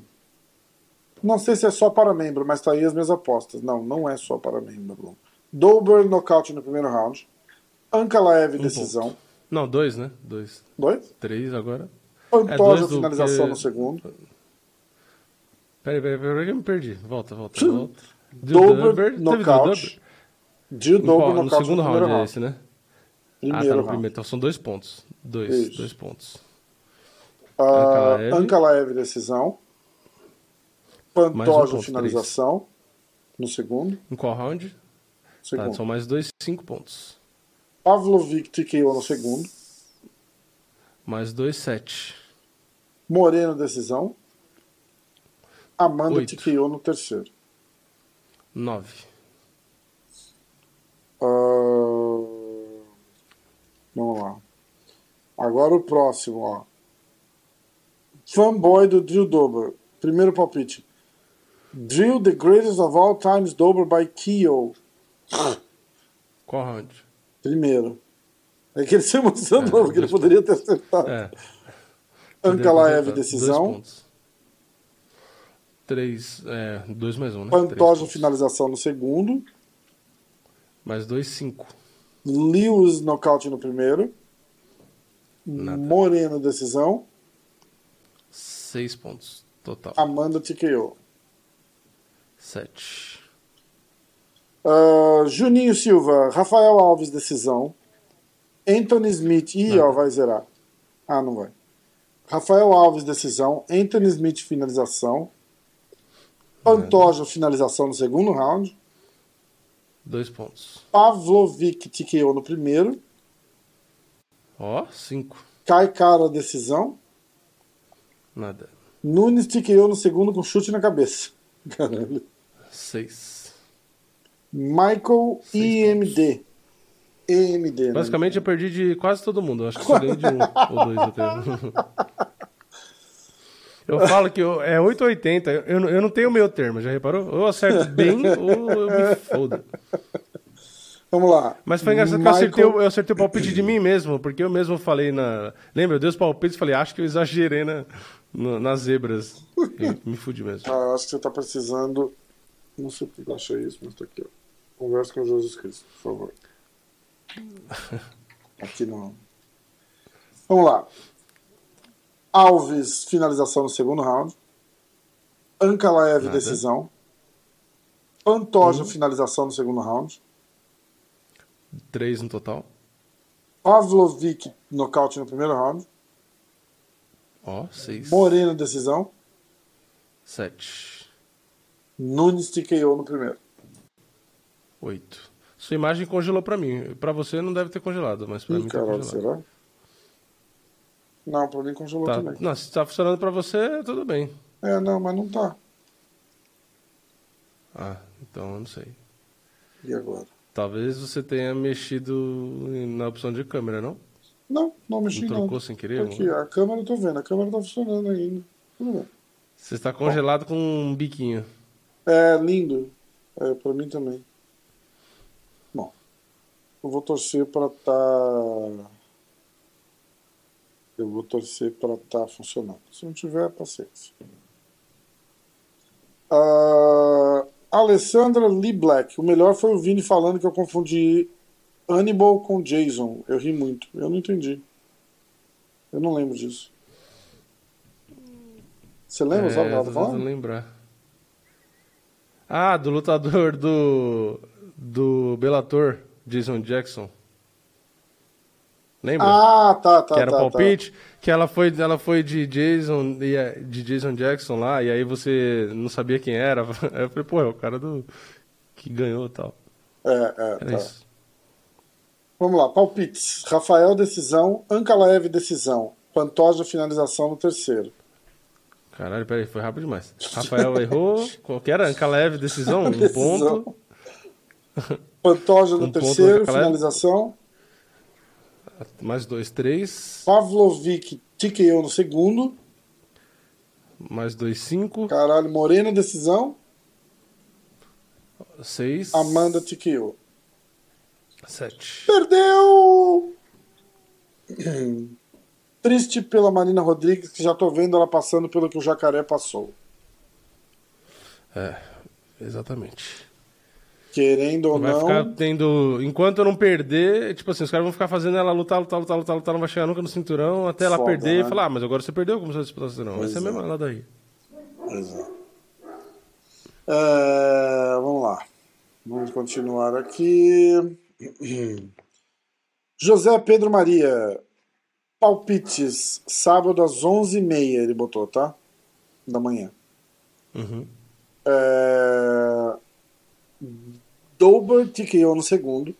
Não sei se é só para membro, mas tá aí as minhas apostas. Não, não é só para membro. Dober nocaute no primeiro round. Ankalaev Um decisão. Não, dois, né? Dois. Dois. Três agora. Pantoja dois do finalização que- no segundo. Peraí, peraí, peraí, eu me perdi. Volta, volta, volta. Do Dober Teve do nocaute. De qual? Dober No nocaute segundo no primeiro round é round. esse, né? Primeiro ah, tá no round. primeiro. Então são dois pontos. Dois, Isso. dois pontos. Ah, Ankalaev. Decisão. Um Pantoja ponto, finalização no segundo. Em qual round? Tá, são mais dois, cinco pontos. Pavlovic TKO no segundo. Mais dois, sete. Moreno, decisão. Amanda Oito. TKO no terceiro. 9. Agora o próximo, ó. Fanboy do Drill Dober. Primeiro palpite. Drill the greatest of all times Dober by Kyo. Qual round? Primeiro. É que ele se emocionou, É, porque ele poderia ter acertado. É. Ankalaev, decisão. Três, é, dois mais um, né? Pantoja, finalização no segundo. Mais dois, cinco. Lewis, nocaute no primeiro. Nada. Moreno, decisão. Seis pontos total. Amanda, TKO. Sete. Ah, Juninho Silva, Rafael Alves, decisão. Anthony Smith, ih, Nada. ó, vai zerar. Ah, não vai. Rafael Alves, decisão. Anthony Smith, finalização. Pantoja, finalização no segundo round. Dois pontos. Pavlovic, TKO no primeiro. Ó, cinco. Kai Cara, decisão. Nada. Nunes, TKO no segundo com chute na cabeça. Caralho. Seis. Michael, Seis IMD. EMD, né? Basicamente eu perdi de quase todo mundo. Eu acho que só ganhei de um ou dois até. Eu falo que eu- é 880. Eu, eu não tenho meio termo, já reparou? Ou eu acerto bem ou eu me fodo. Vamos lá. Mas foi engraçado que eu acertei, o- eu acertei o palpite de mim mesmo, porque eu mesmo falei na. Lembra? Eu dei os palpites e falei, acho que eu exagerei na, no- nas zebras. Me fudi mesmo. Ah, acho que você tá precisando. Não sei porque eu achei isso, mas tá aqui, ó. Conversa com Jesus Cristo, por favor. Aqui não. Vamos lá. Alves, finalização no segundo round. Ankalaev, decisão. Pantoja, finalização no segundo round. Três no total. Pavlovic, nocaute no primeiro round. Ó, seis. Moreno, decisão. Sete. Nunes, TKO no primeiro. Oito. Sua imagem congelou pra mim. Pra você não deve ter congelado, mas pra Ih, mim tá caralho, congelado. será? Não, pra mim congelou Tá. também. Não, se tá funcionando pra você, tudo bem. É, não, mas não tá. Ah, então eu não sei. E agora? Talvez você tenha mexido na opção de câmera, não? Não, não mexi Não não. trocou sem querer? Aqui, a câmera eu tô vendo, a câmera tá funcionando ainda. Tudo bem. Você está congelado com um biquinho. É lindo. É, pra mim também. Bom, eu vou torcer pra tá. Eu vou torcer pra tá funcionando. Se não tiver, paciência. Ah, Alessandra Lee Black. O melhor foi o Vini falando que eu confundi Hannibal com Jason. Eu ri muito. Eu não entendi. Eu não lembro disso. Você lembra? sabe o que falando? tentando lembrar. Ah, do lutador do do Bellator, Jason Jackson. Lembra? Ah, tá, tá. que era tá, o palpite, que ela foi, ela foi de Jason, de Jason Jackson lá, e aí você não sabia quem era. Aí eu falei, pô, é o cara do que ganhou e tal. Tá. É, é, Era tá. isso. Vamos lá, palpites. Rafael, decisão. Ankalaev, decisão. Pantoja, finalização no terceiro. Caralho, peraí, foi rápido demais. Rafael errou. Qual que era? Ankalaev, decisão, um Decisão. ponto. Pantoja no Um terceiro, finalização. Mais dois, três. Pavlovic, TKO no segundo. Mais dois, cinco. Caralho, Moreno, decisão. Seis. Amanda, TKO. Sete. Perdeu! Triste pela Marina Rodrigues, que já tô vendo ela passando pelo que o Jacaré passou. É, exatamente. Querendo ou Vai não. ficar tendo. Enquanto eu não perder, tipo assim, os caras vão ficar fazendo ela lutar, lutar, lutar, lutar, lutar, não vai chegar nunca no cinturão, até ela Foda, perder né? e falar, ah, mas agora você perdeu, como você vai disputar o cinturão? Vai ser é. mesmo ela daí. Pois é. É, vamos lá. Vamos continuar aqui. José Pedro Maria. Palpites. Sábado às 11h30 ele botou, tá? Da manhã. Uhum. É... Dober TKO no segundo.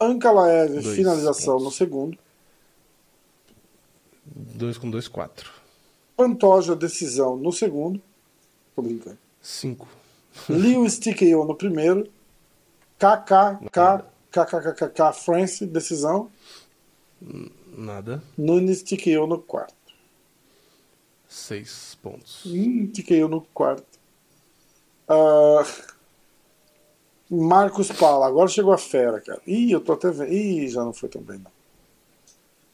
Ankalaev Dois finalização no segundo. Dois com dois, quatro. Pantoja, decisão no segundo. Tô brincando. 5. Lewis TKO no primeiro. KKK, KKKK, France, decisão. Nada. Nunes TKO no quarto. 6 pontos. Hum, TKO no quarto. Ah, Marcos Paula, agora chegou a fera, cara. Ih, eu tô até vendo. Ih, já não foi tão bem, não.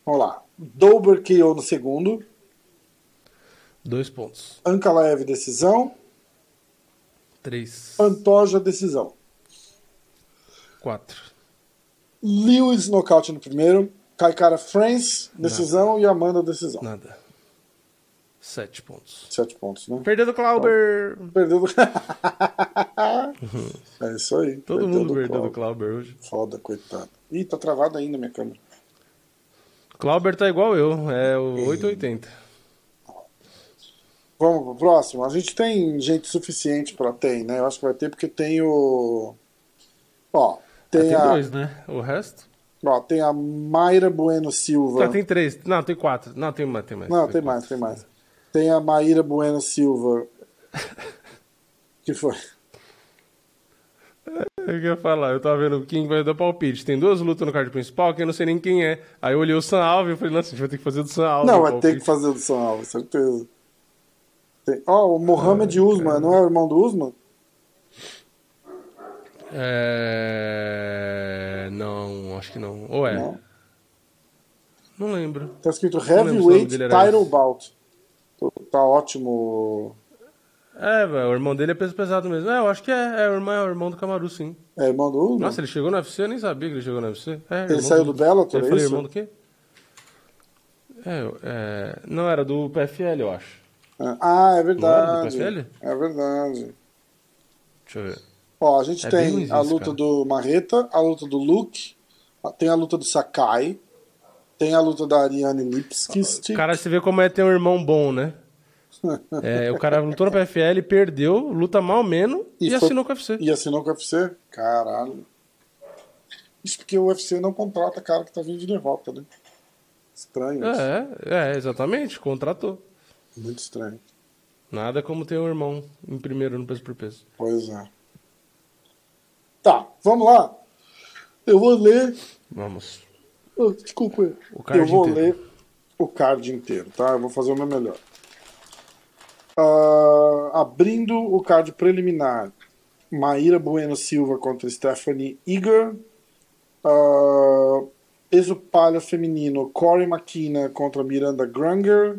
Vamos lá. Dober KO no segundo. 2 pontos. Ankalaev, decisão. 3. Pantoja, decisão. 4. Lewis, nocaute no primeiro. Kaikara France, decisão. E Amanda, decisão. Nada. 7 pontos. Sete pontos, né? Perdeu do Clauber. Perdeu do... é isso aí. Todo mundo perdeu Cláudio. do Clauber hoje. Foda, coitado. Ih, tá travado ainda minha câmera. Clauber tá igual eu, é o 880. Vamos pro próximo. A gente tem gente suficiente pra ter, né? Eu acho que vai ter porque tem o. Ó, tem, Tem a. dois, né? O resto? Ó, tem a Mayra Bueno Silva. Tá, tem três. Não, tem quatro. Não, tem mais, tem mais. Não, tem mais, quatro. tem mais. Tem a Maíra Bueno Silva. que foi? Eu ia falar, eu tava vendo quem vai dar palpite. Tem duas lutas no card principal que eu não sei nem quem é. Aí eu olhei o Sam Alves e falei, nossa, a gente vai ter que fazer do Sam Alves. Não, vai ter que fazer do São Alves, certeza. Tem- Ó, o Mohamed Usman, não é o irmão do Usman? É... Não, acho que não. Ou é? Não. Não, lembro. Tá escrito Heavyweight Title. Bout. Tá ótimo. É, velho, o irmão dele é peso pesado mesmo. É, eu acho que é, é, o, irmão, é o irmão do Camaru, sim. É irmão do Usman? Nossa, ele chegou no UFC? Eu nem sabia que ele chegou no UFC. É, Ele saiu do Bellator, Eu é isso? irmão do quê? É, é, não, era do PFL, eu acho. Ah, é verdade. Não era do PFL? É verdade. Deixa eu ver. Ó, a gente É tem ruim a luta cara. do Marreta, a luta do Luke, tem a luta do Sakai, tem a luta da Ariane Lipskist. Cara, você vê como é ter um irmão bom, né? É, o cara lutou no PFL, perdeu, luta mal menos e, E foi- assinou com o UFC. E assinou com o UFC? Caralho. Isso porque o UFC não contrata cara que tá vindo de derrota, né? Estranho isso. É, é, exatamente, contratou. Muito estranho. Nada como ter um irmão em primeiro no peso por peso. Pois é. Tá, vamos lá. Eu vou ler. Vamos. Desculpa. Eu vou inteiro. ler o card inteiro, tá? Eu vou fazer o meu melhor. Ah, abrindo o card preliminar. Maíra Bueno Silva contra Stephanie Eager. Uh, peso palha feminino, Corey McKenna contra Miranda Granger.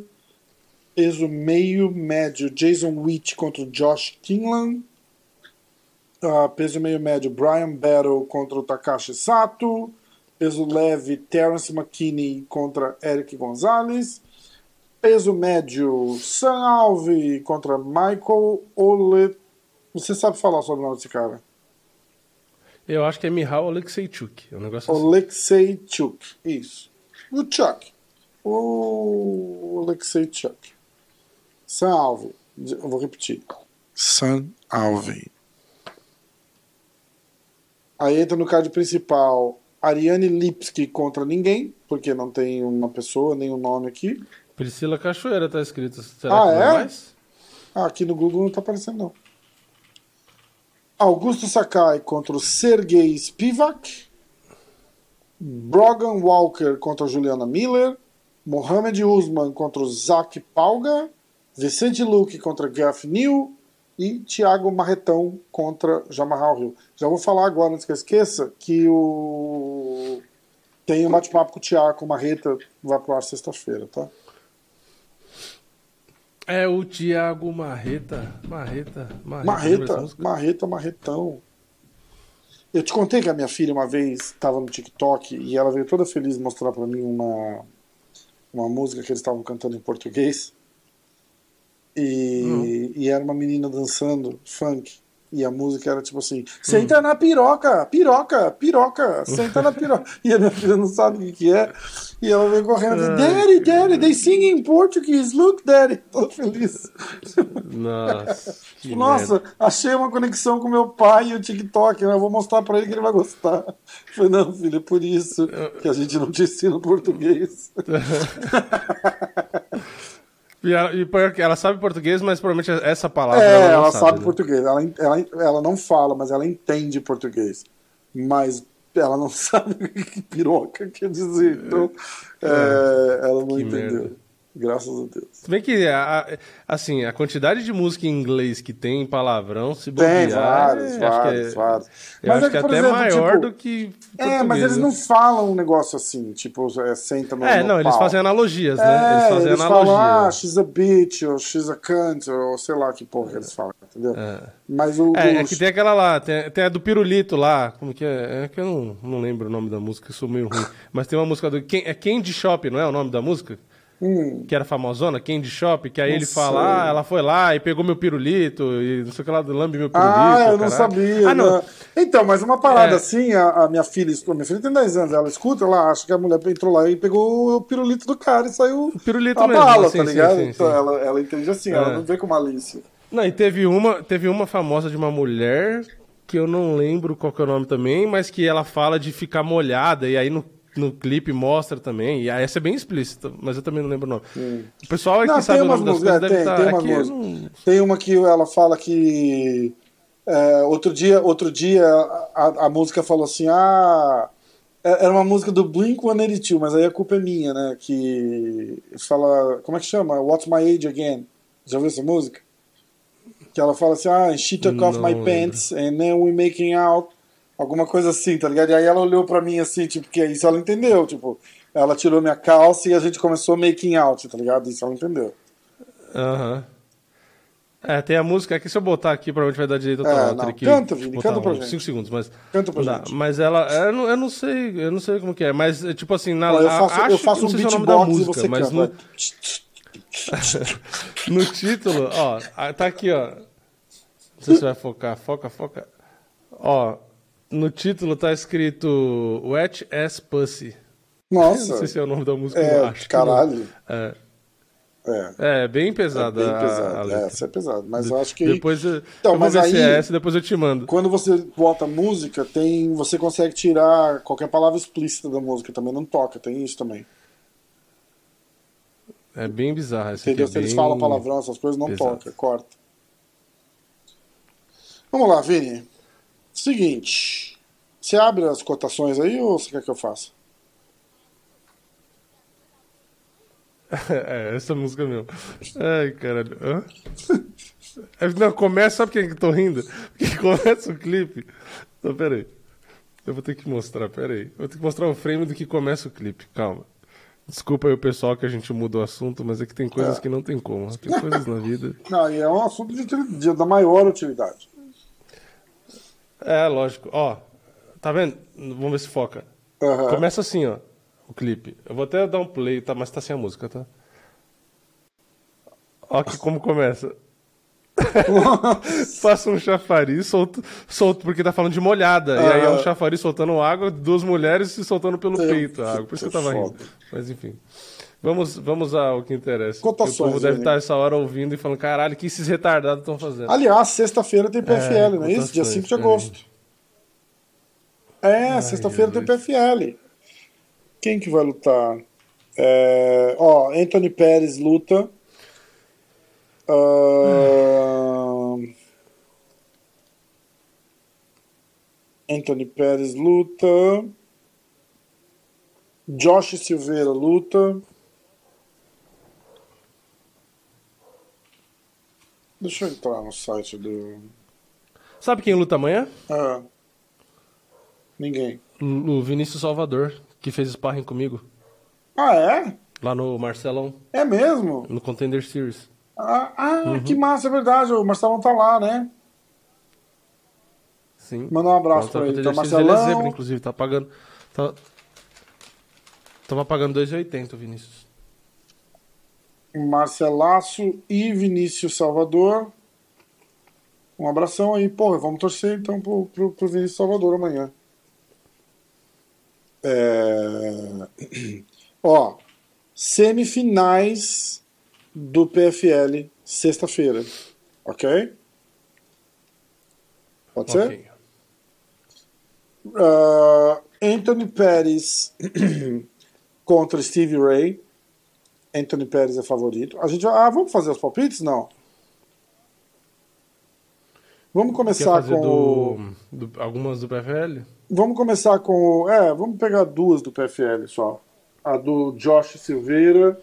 Peso meio médio, Jason Witt contra Josh Kingland. Ah, peso meio médio, Brian Battle contra o Takashi Sato. Peso leve, Terence McKinney contra Eric Gonzalez. Peso médio, Sam Alve contra Michael Ole. Você sabe falar sobre o nome desse cara? Eu acho que é Mihal Alexeichuk. É um negócio assim. Alexei Chuk. Isso. O Chuck. O Alexei Chuk. Sam Alve. Eu vou repetir. Sam Alve. Aí entra no card principal Ariane Lipski contra ninguém, porque não tem uma pessoa, nem um nome aqui. Priscila Cachoeira tá escrito. Será Ah, que não é? mais? Ah, aqui no Google não tá aparecendo, não. Augusto Sakai contra o Sergei Spivak. Brogan Walker contra Juliana Miller. Mohamed Usman contra o Zach Palga. Vicente Luque contra Geoff New. E Thiago Marretão contra Jamarral Rio. Já vou falar agora, antes que eu esqueça, que o. Tem um bate-papo com o Thiago Marreta, vai pro ar sexta-feira, tá? É o Thiago Marreta. Marreta. Marreta. Marreta? Marreta, Marretão. Eu te contei que a minha filha uma vez estava no TikTok e ela veio toda feliz mostrar pra mim uma, uma música que eles estavam cantando em português. E, e era uma menina dançando funk. E a música era tipo assim: senta na piroca, piroca, piroca, senta na piroca. e a minha filha não sabe o que, que é. E ela veio correndo e Daddy, Daddy, they sing in Portuguese, look, Daddy. Toda feliz. Nossa. Nossa, achei uma conexão com meu pai e o TikTok, né? Eu vou mostrar pra ele que ele vai gostar. Eu Falei, não, filho, é por isso que a gente não te ensina português. E ela, e ela sabe português, mas provavelmente essa palavra É, ela, não ela sabe né? português. Ela, ela, ela não fala, mas ela entende português. Mas ela não sabe o que piroca quer dizer. Então, é, ela não entendeu. merda. Graças a Deus. Se bem que, a- assim, a quantidade de música em inglês que tem em palavrão, se Tem bobear, vários, é, vários, é, vários. Eu Mas acho é que que, até exemplo, maior tipo, do que É, mas eles né? não falam um negócio assim, tipo, é, senta no É, no não, eles pau. fazem analogias, né? É, Eles fazem eles analogia. falam, ah, she's a bitch, ou she's a cunt, ou sei lá que porra que eles falam, entendeu? Mas o... É, é que tem aquela lá, tem, tem a do Pirulito lá, como que é? É que eu não, não lembro o nome da música, eu sou meio ruim. Mas tem uma música do. É Candy Shop, não é o nome da música? Hum, Que era famosona, Candy Shop, que aí Não ele fala, ah, ela foi lá e pegou meu pirulito, e não sei o que lá, lambe meu pirulito. Ah, eu não caralho. sabia. Ah, não. né? Então, mas uma parada É. assim, a, a minha filha, a minha filha tem 10 anos, ela escuta, ela acha que a mulher entrou lá e pegou o pirulito do cara e saiu O pirulito a mesmo, bala, tá ligado? sim, então sim. Ela, ela entende assim, ela É. não vê com malícia. Não, e teve uma, teve uma famosa de uma mulher, que eu não lembro qual é o nome também, mas que ela fala de ficar molhada, e aí no, no clipe mostra também, e essa é bem explícita, mas eu também não lembro o nome. O pessoal é Não, que sabe o nome das músicas, coisas é, tem, estar... tem aqui, não- Tem uma que ela fala que é, outro dia, outro dia a, a música falou assim, ah, é- era uma música do Blink 182, mas aí a culpa é minha, né? Que fala, como é que chama? What's My Age Again? Já ouviu essa música? Que ela fala assim, ah, she took off Não my lembro. pants and then we making out. Alguma coisa assim, tá ligado? E aí ela olhou pra mim assim, tipo, que isso ela entendeu, tipo, ela tirou minha calça e a gente começou making out, tá ligado? Isso ela entendeu. Aham. É, tem a música aqui, se eu botar aqui, provavelmente vai dar direito a É, outra. que canta, Vini, canta pra uns gente. cinco segundos, mas... Canta pra dá. gente. Mas ela... Eu não, eu não sei, eu não sei como que é, mas é, tipo assim, na, eu faço, acho eu faço um é da beatbox e música, mas canta. no, no título, ó, tá aqui, ó. Não sei se vai focar. Foca, foca. Ó, no título tá escrito Wet Ass Pussy. Não Nossa, sei se é o nome da música, é, eu acho. não. caralho. É, É, é bem é pesada bem a- a pesado. letra. É, essa é pesado. Mas eu acho que Depois eu, Então, eu mas aí- é essa depois eu te mando. quando você bota música, tem, você consegue tirar qualquer palavra explícita da música. Também não toca, tem isso também. É bem bizarro essa Entendeu? aqui. Se é eles bem- falam palavrão, essas coisas, não pesado. toca, corta. Vamos lá, Vini. Seguinte. Você abre as cotações aí ou você quer que eu faça? É, essa música mesmo. Ai, caralho. Hã? É, Não, começa, sabe por que eu tô rindo? Porque começa o clipe. Então, peraí. Eu vou ter que mostrar, peraí. Eu vou ter que mostrar o frame do que começa o clipe, calma. Desculpa aí o pessoal que a gente muda o assunto, mas é que tem coisas É. que não tem como. Tem coisas na vida. Não, e é um assunto de, de- da maior utilidade. É, lógico. Ó, tá vendo? Vamos ver se foca. Começa assim, ó, o clipe. Eu vou até dar um play, tá? Mas tá sem a música, tá? Ó que como começa. Passa um chafariz solto, solto, porque tá falando de molhada. E aí é um chafariz soltando água, duas mulheres se soltando pelo peito a água. Por isso que eu tava rindo. Mas enfim. Vamos, vamos ao que interessa. Cotações, o povo deve Vini. estar essa hora ouvindo e falando, caralho, o que esses retardados estão fazendo? Aliás, sexta-feira tem PFL, não é isso? Dia cotações, 5 de peraí. agosto. É, sexta-feira tem. PFL. Quem que vai lutar? É, ó, Anthony Pérez luta. Ahn, Anthony Pérez luta. Josh Silveira luta. Deixa eu entrar no site do. Sabe quem luta amanhã? Ah, ninguém. O Vinícius Salvador, que fez sparring comigo. Ah, é? Lá no Marcelão, É mesmo? no Contender Series. Ah, ah, que massa, é verdade. O Marcelão tá lá, né? Sim. Manda um abraço Então, pra ele. Então, Series, ele é Marcelão. zebra, inclusive, tá pagando. Tá... Tava pagando 2,80 o Vinícius. Marcelaço e Vinícius Salvador. Um abração aí. Pô, vamos torcer então pro, pro, pro Vinícius Salvador amanhã. É... Ó, semifinais do PFL, sexta-feira. Ok? Pode ser? Ok. Ah, Anthony Pérez contra Steve Ray. Anthony Pérez é favorito. A gente. Ah, vamos fazer os palpites? Não. Vamos começar com do, do- algumas do PFL? Vamos começar com. É, vamos pegar duas do PFL só. A do Josh Silveira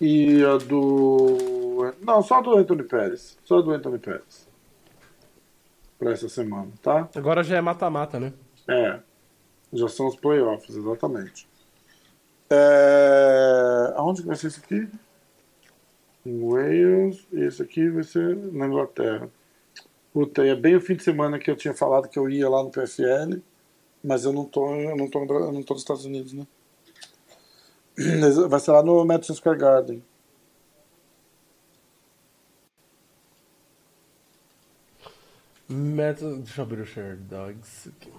e a do... Não, só a do Anthony Pérez. Só a do Anthony Pérez. Pra essa semana, tá? Agora já é mata-mata, né? É. Já são os playoffs, exatamente. É... Aonde que vai ser isso aqui? Em Wales. E esse aqui vai ser na Inglaterra. Puta, e é bem o fim de semana que eu tinha falado que eu ia lá no PFL, mas eu não tô, eu não tô, eu não tô nos Estados Unidos, né? Vai ser lá no Madison Square Garden. Meta... Deixa eu abrir o Share Dogs aqui.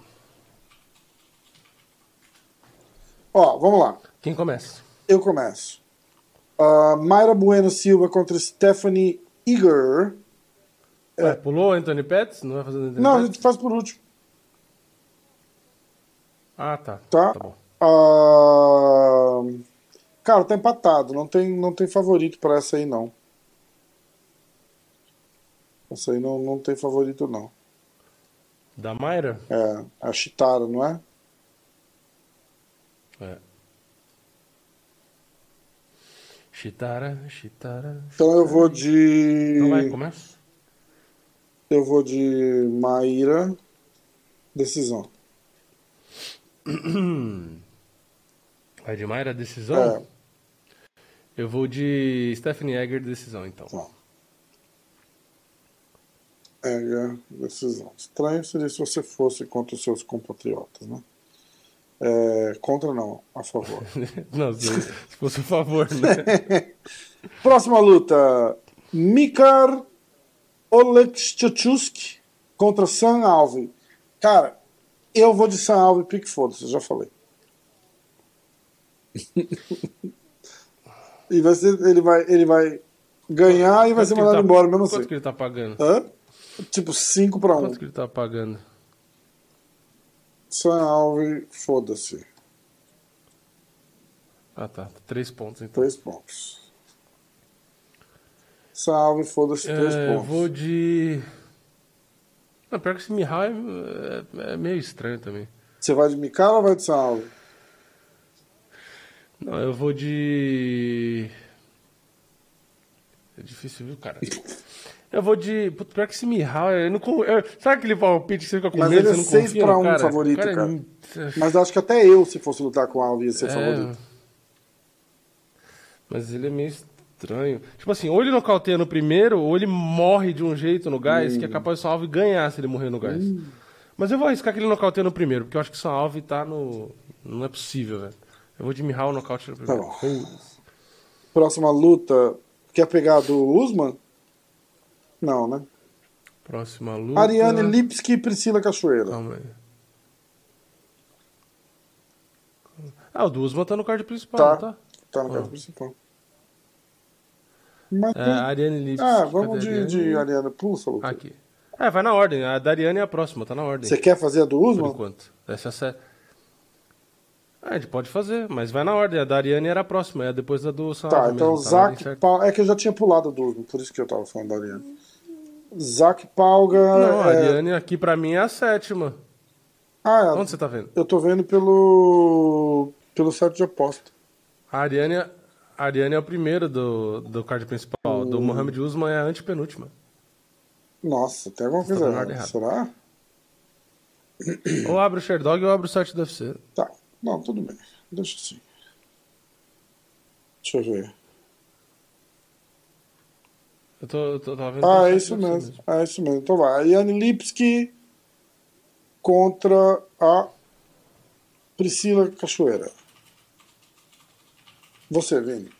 Ó, vamos lá. Quem começa? Eu começo. Ah, Mayra Bueno Silva contra Stephanie Eager. Ué, pulou o Anthony Pettis? Não vai fazer Anthony Não, a Pettis? gente faz por último, Ah, tá. tá? Tá bom. Ah, cara, tá empatado. Não tem, não tem favorito pra essa aí, não. Essa aí não, não tem favorito, não. Da Mayra? É, a Chitara, não é? É. Chitara, Chitara. Então eu vou de. Então vai, começa. Eu vou de Maíra. Decisão. Vai de Mayra, decisão? É, Eu vou de Stephanie Egger, decisão, então. Tá. é, decisão. Estranho seria se você fosse contra os seus compatriotas, né? É, contra não, a favor. Não, se, se fosse a favor, né? Próxima luta: Mikar Olekchachuk contra Sam Alvin. Cara, eu vou de Sam Alvin, pique foda-se, eu já falei. e vai ser, ele vai, ele vai ganhar e vai Quanto ser mandado tá- embora, mesmo Quanto assim. que ele tá pagando? Hã? Tipo 5 para 1. Quanto que ele tá pagando? Sam Alvin, foda-se. Ah, tá. Três pontos, então. 3 pontos. Sam Alvin, foda-se, 3 É, eu pontos. vou de... Não, pior que esse Mihai é, é meio estranho também. Você vai de Mikar ou vai de Sam? Não, eu vou de... É difícil, viu, cara? Eu vou de... Puta, pior que esse Mihai... Eu não... eu- Sabe aquele palpite que você fica com Mas medo, ele você é não seis confia pra no um cara? favorito, O cara. é cara. Mas acho que até eu, se fosse lutar com o Alvin, ia ser É, favorito. Mas ele é meio estranho. Tipo assim, ou ele nocauteia no primeiro, ou ele morre de um jeito no gás Hum. que é capaz de São Alve ganhar se ele morrer no gás. Mas eu vou arriscar que ele nocauteia no primeiro, porque eu acho que São Alve tá no. Não é possível, velho. Eu vou de Mihal nocaute no primeiro. Tá bom. Próxima luta, quer pegar do Usman? Não, né? Próxima luta. Ariane Lipski e Priscila Cachoeira. Calma aí. Ah, o do Usman tá no card principal, Tá. tá? Tá no card principal. Mas É, Ariane Lipski. Ah, vamos a de, Ariane? de Ariane. Aqui. É, vai na ordem. A da Ariane é a próxima, tá na ordem. Você quer fazer a do por Usman? enquanto. Essa é a sé- Ah, a gente pode fazer, mas vai na ordem. A da Ariane era a próxima, é depois da do Saad Tá, então mesmo, tá na ordem Zac. É que eu já tinha pulado do Usman, por isso que eu tava falando da Ariane. Zac Palga. Não, a é- Ariane aqui pra mim é a sétima. Ah, é. Onde você tá vendo? eu tô vendo pelo. pelo site de aposta. A Ariane, a Ariane é o primeiro do, do card principal. Hum. Do Mohamed Usman é a antepenúltima. Nossa, tem alguma Você tá coisa errada. Será? ou abre o Sherdog ou abre o site do UFC. Tá. Não, tudo bem. Deixa assim. Deixa eu ver. Eu tô, eu tô eu vendo Ah, é isso UFC mesmo. É isso mesmo. Então vai. A Yane Lipski contra a Priscila Cachoeira. Você, Vini.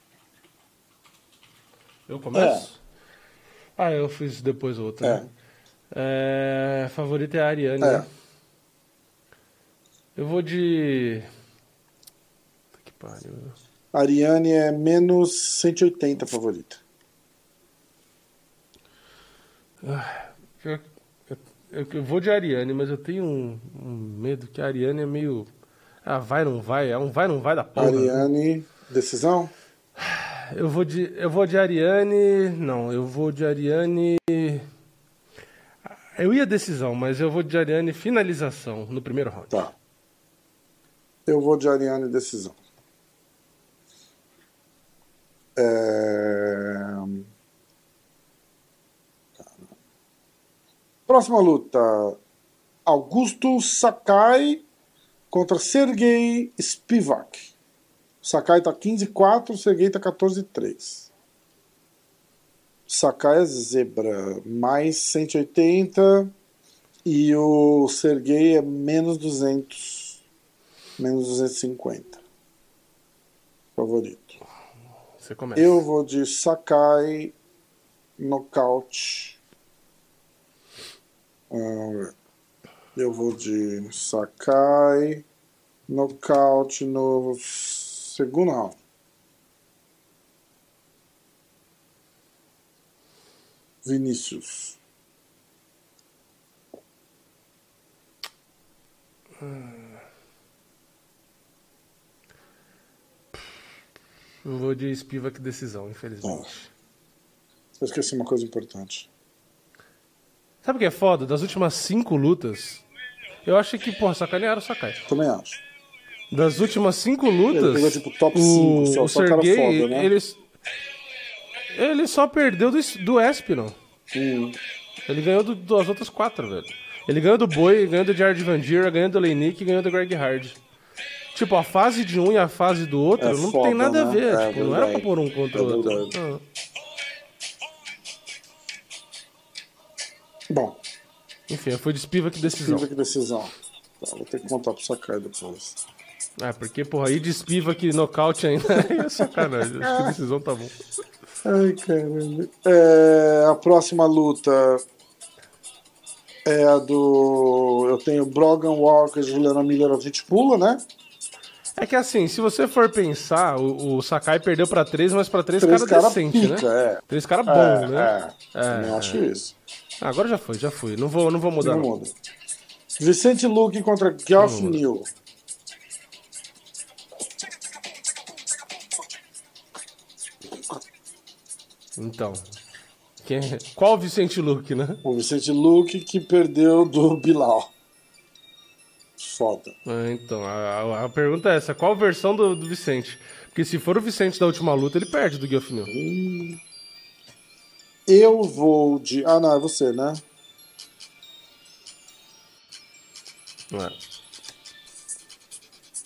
Eu começo? Ah, eu fiz depois outra. É. né? É, favorita é a Ariane, É. né? Eu vou de. Que pariu. Ariane é menos 180 favorita. Que- Eu, eu- eu vou de Ariane, mas eu tenho um, um medo que a Ariane é meio. Ah, vai, não vai? É um vai, não vai da porra. né? Ariane, decisão? Eu vou de, eu vou de Ariane. Não, eu vou de Ariane. Eu ia decisão, mas eu vou de Ariane finalização no primeiro round. Tá. Eu vou de Ariane decisão. É... Próxima luta: Augusto Sakai contra Sergei Spivak. Sakai tá 15-4, Sergei tá 14-3. Sakai é zebra, mais 180 e o Sergei é menos 200, menos 250. Favorito. Você começa. Eu vou de Sakai nocaute. Ah, Eu vou de Sakai nocaute no segundo round. Vinícius. Eu vou de Spivak decisão, infelizmente. Eu esqueci uma coisa importante. Sabe o que é foda? Das últimas cinco lutas, eu achei que, porra, sacanearam o Sakai. Também acho. Das últimas cinco lutas, Ele pegou, tipo, top só, o só cara Sergei, foda, né? ele, ele só perdeu do, do Espinal. Hum. Ele ganhou do- das outras quatro, velho. Ele ganhou do Boi, ganhou do Jared Van Dier, ganhou do Leinik e ganhou do Greg Hard. Tipo, a fase de um e a fase do outro É não foda, tem nada a né? ver. É tipo, não era pra pôr um contra o É outro. Bom, Enfim, eu fui de Spivak decisão. Spivak decisão. Tá, vou ter que contar pro Sakai depois. É, porque, porra, aí de Spivak nocaute ainda é sacanagem. Acho que decisão tá bom. Ai, caralho. É, a próxima luta é a do. Eu tenho Brogan Walker, Juliana Miller, a gente pula, né? É que assim, se você for pensar, o, o Sakai perdeu pra três, mas pra três, Três cara cara decente, pica, né? é. Três cara bom, é, né? é. Também acho isso. Ah, agora já foi, já fui. Não vou, não vou mudar. Não Não muda. Vicente Luque contra Geoff. Neal. Então. Quem... Qual o Vicente Luque, né? O Vicente Luque que perdeu do Bilal. Foda. Ah, então, a, a- pergunta é essa: qual versão do, do Vicente? Porque se for o Vicente da última luta, ele perde do Geoff Neal. Eu vou de. Ah, não, é você, né? É.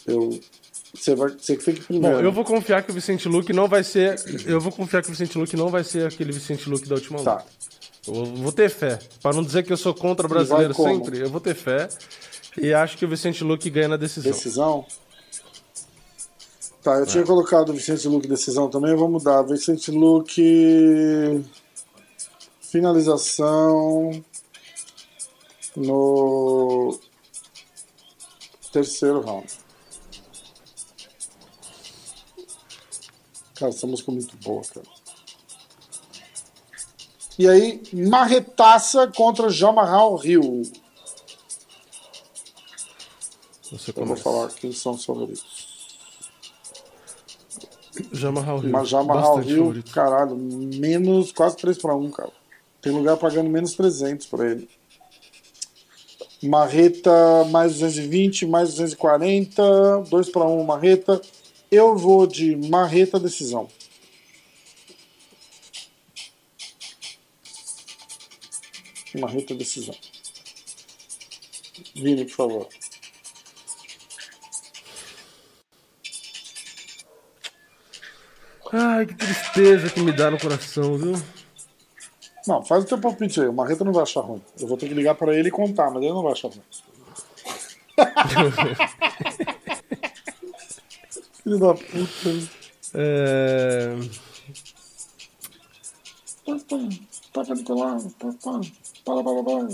Eu. Você, vai, você que fica Bom, primeiro. eu vou confiar que o Vicente Luque não vai ser. Eu vou confiar que o Vicente Luque não vai ser aquele Vicente Luque da última luta. Tá. Eu vou ter fé. Pra não dizer que eu sou contra o brasileiro sempre, eu vou ter fé. E acho que o Vicente Luque ganha na decisão. Decisão? Tá, eu tinha colocado o Vicente Luque decisão também, eu vou mudar. Vicente Luque. Finalização. No. Terceiro round. Cara, essa música é muito boa, cara. E aí, marretaça contra Jamarral Rio. Você Eu vou falar quem são os favoritos. Jamarral Rio. Mas Bastante Rio, favorito. caralho, menos quase 3 para 1, cara. Tem lugar pagando menos 300 pra ele. Marreta mais 220, mais 240, 2 para 1 Marreta. Eu vou de Marreta decisão. Marreta decisão. Vini, por favor. Ai, que tristeza que me dá no coração, viu? Não, faz o teu palpite aí. O Marreta não vai achar ruim. Eu vou ter que ligar pra ele e contar, mas ele não vai achar ruim. Filho da puta. É... Para, para, para.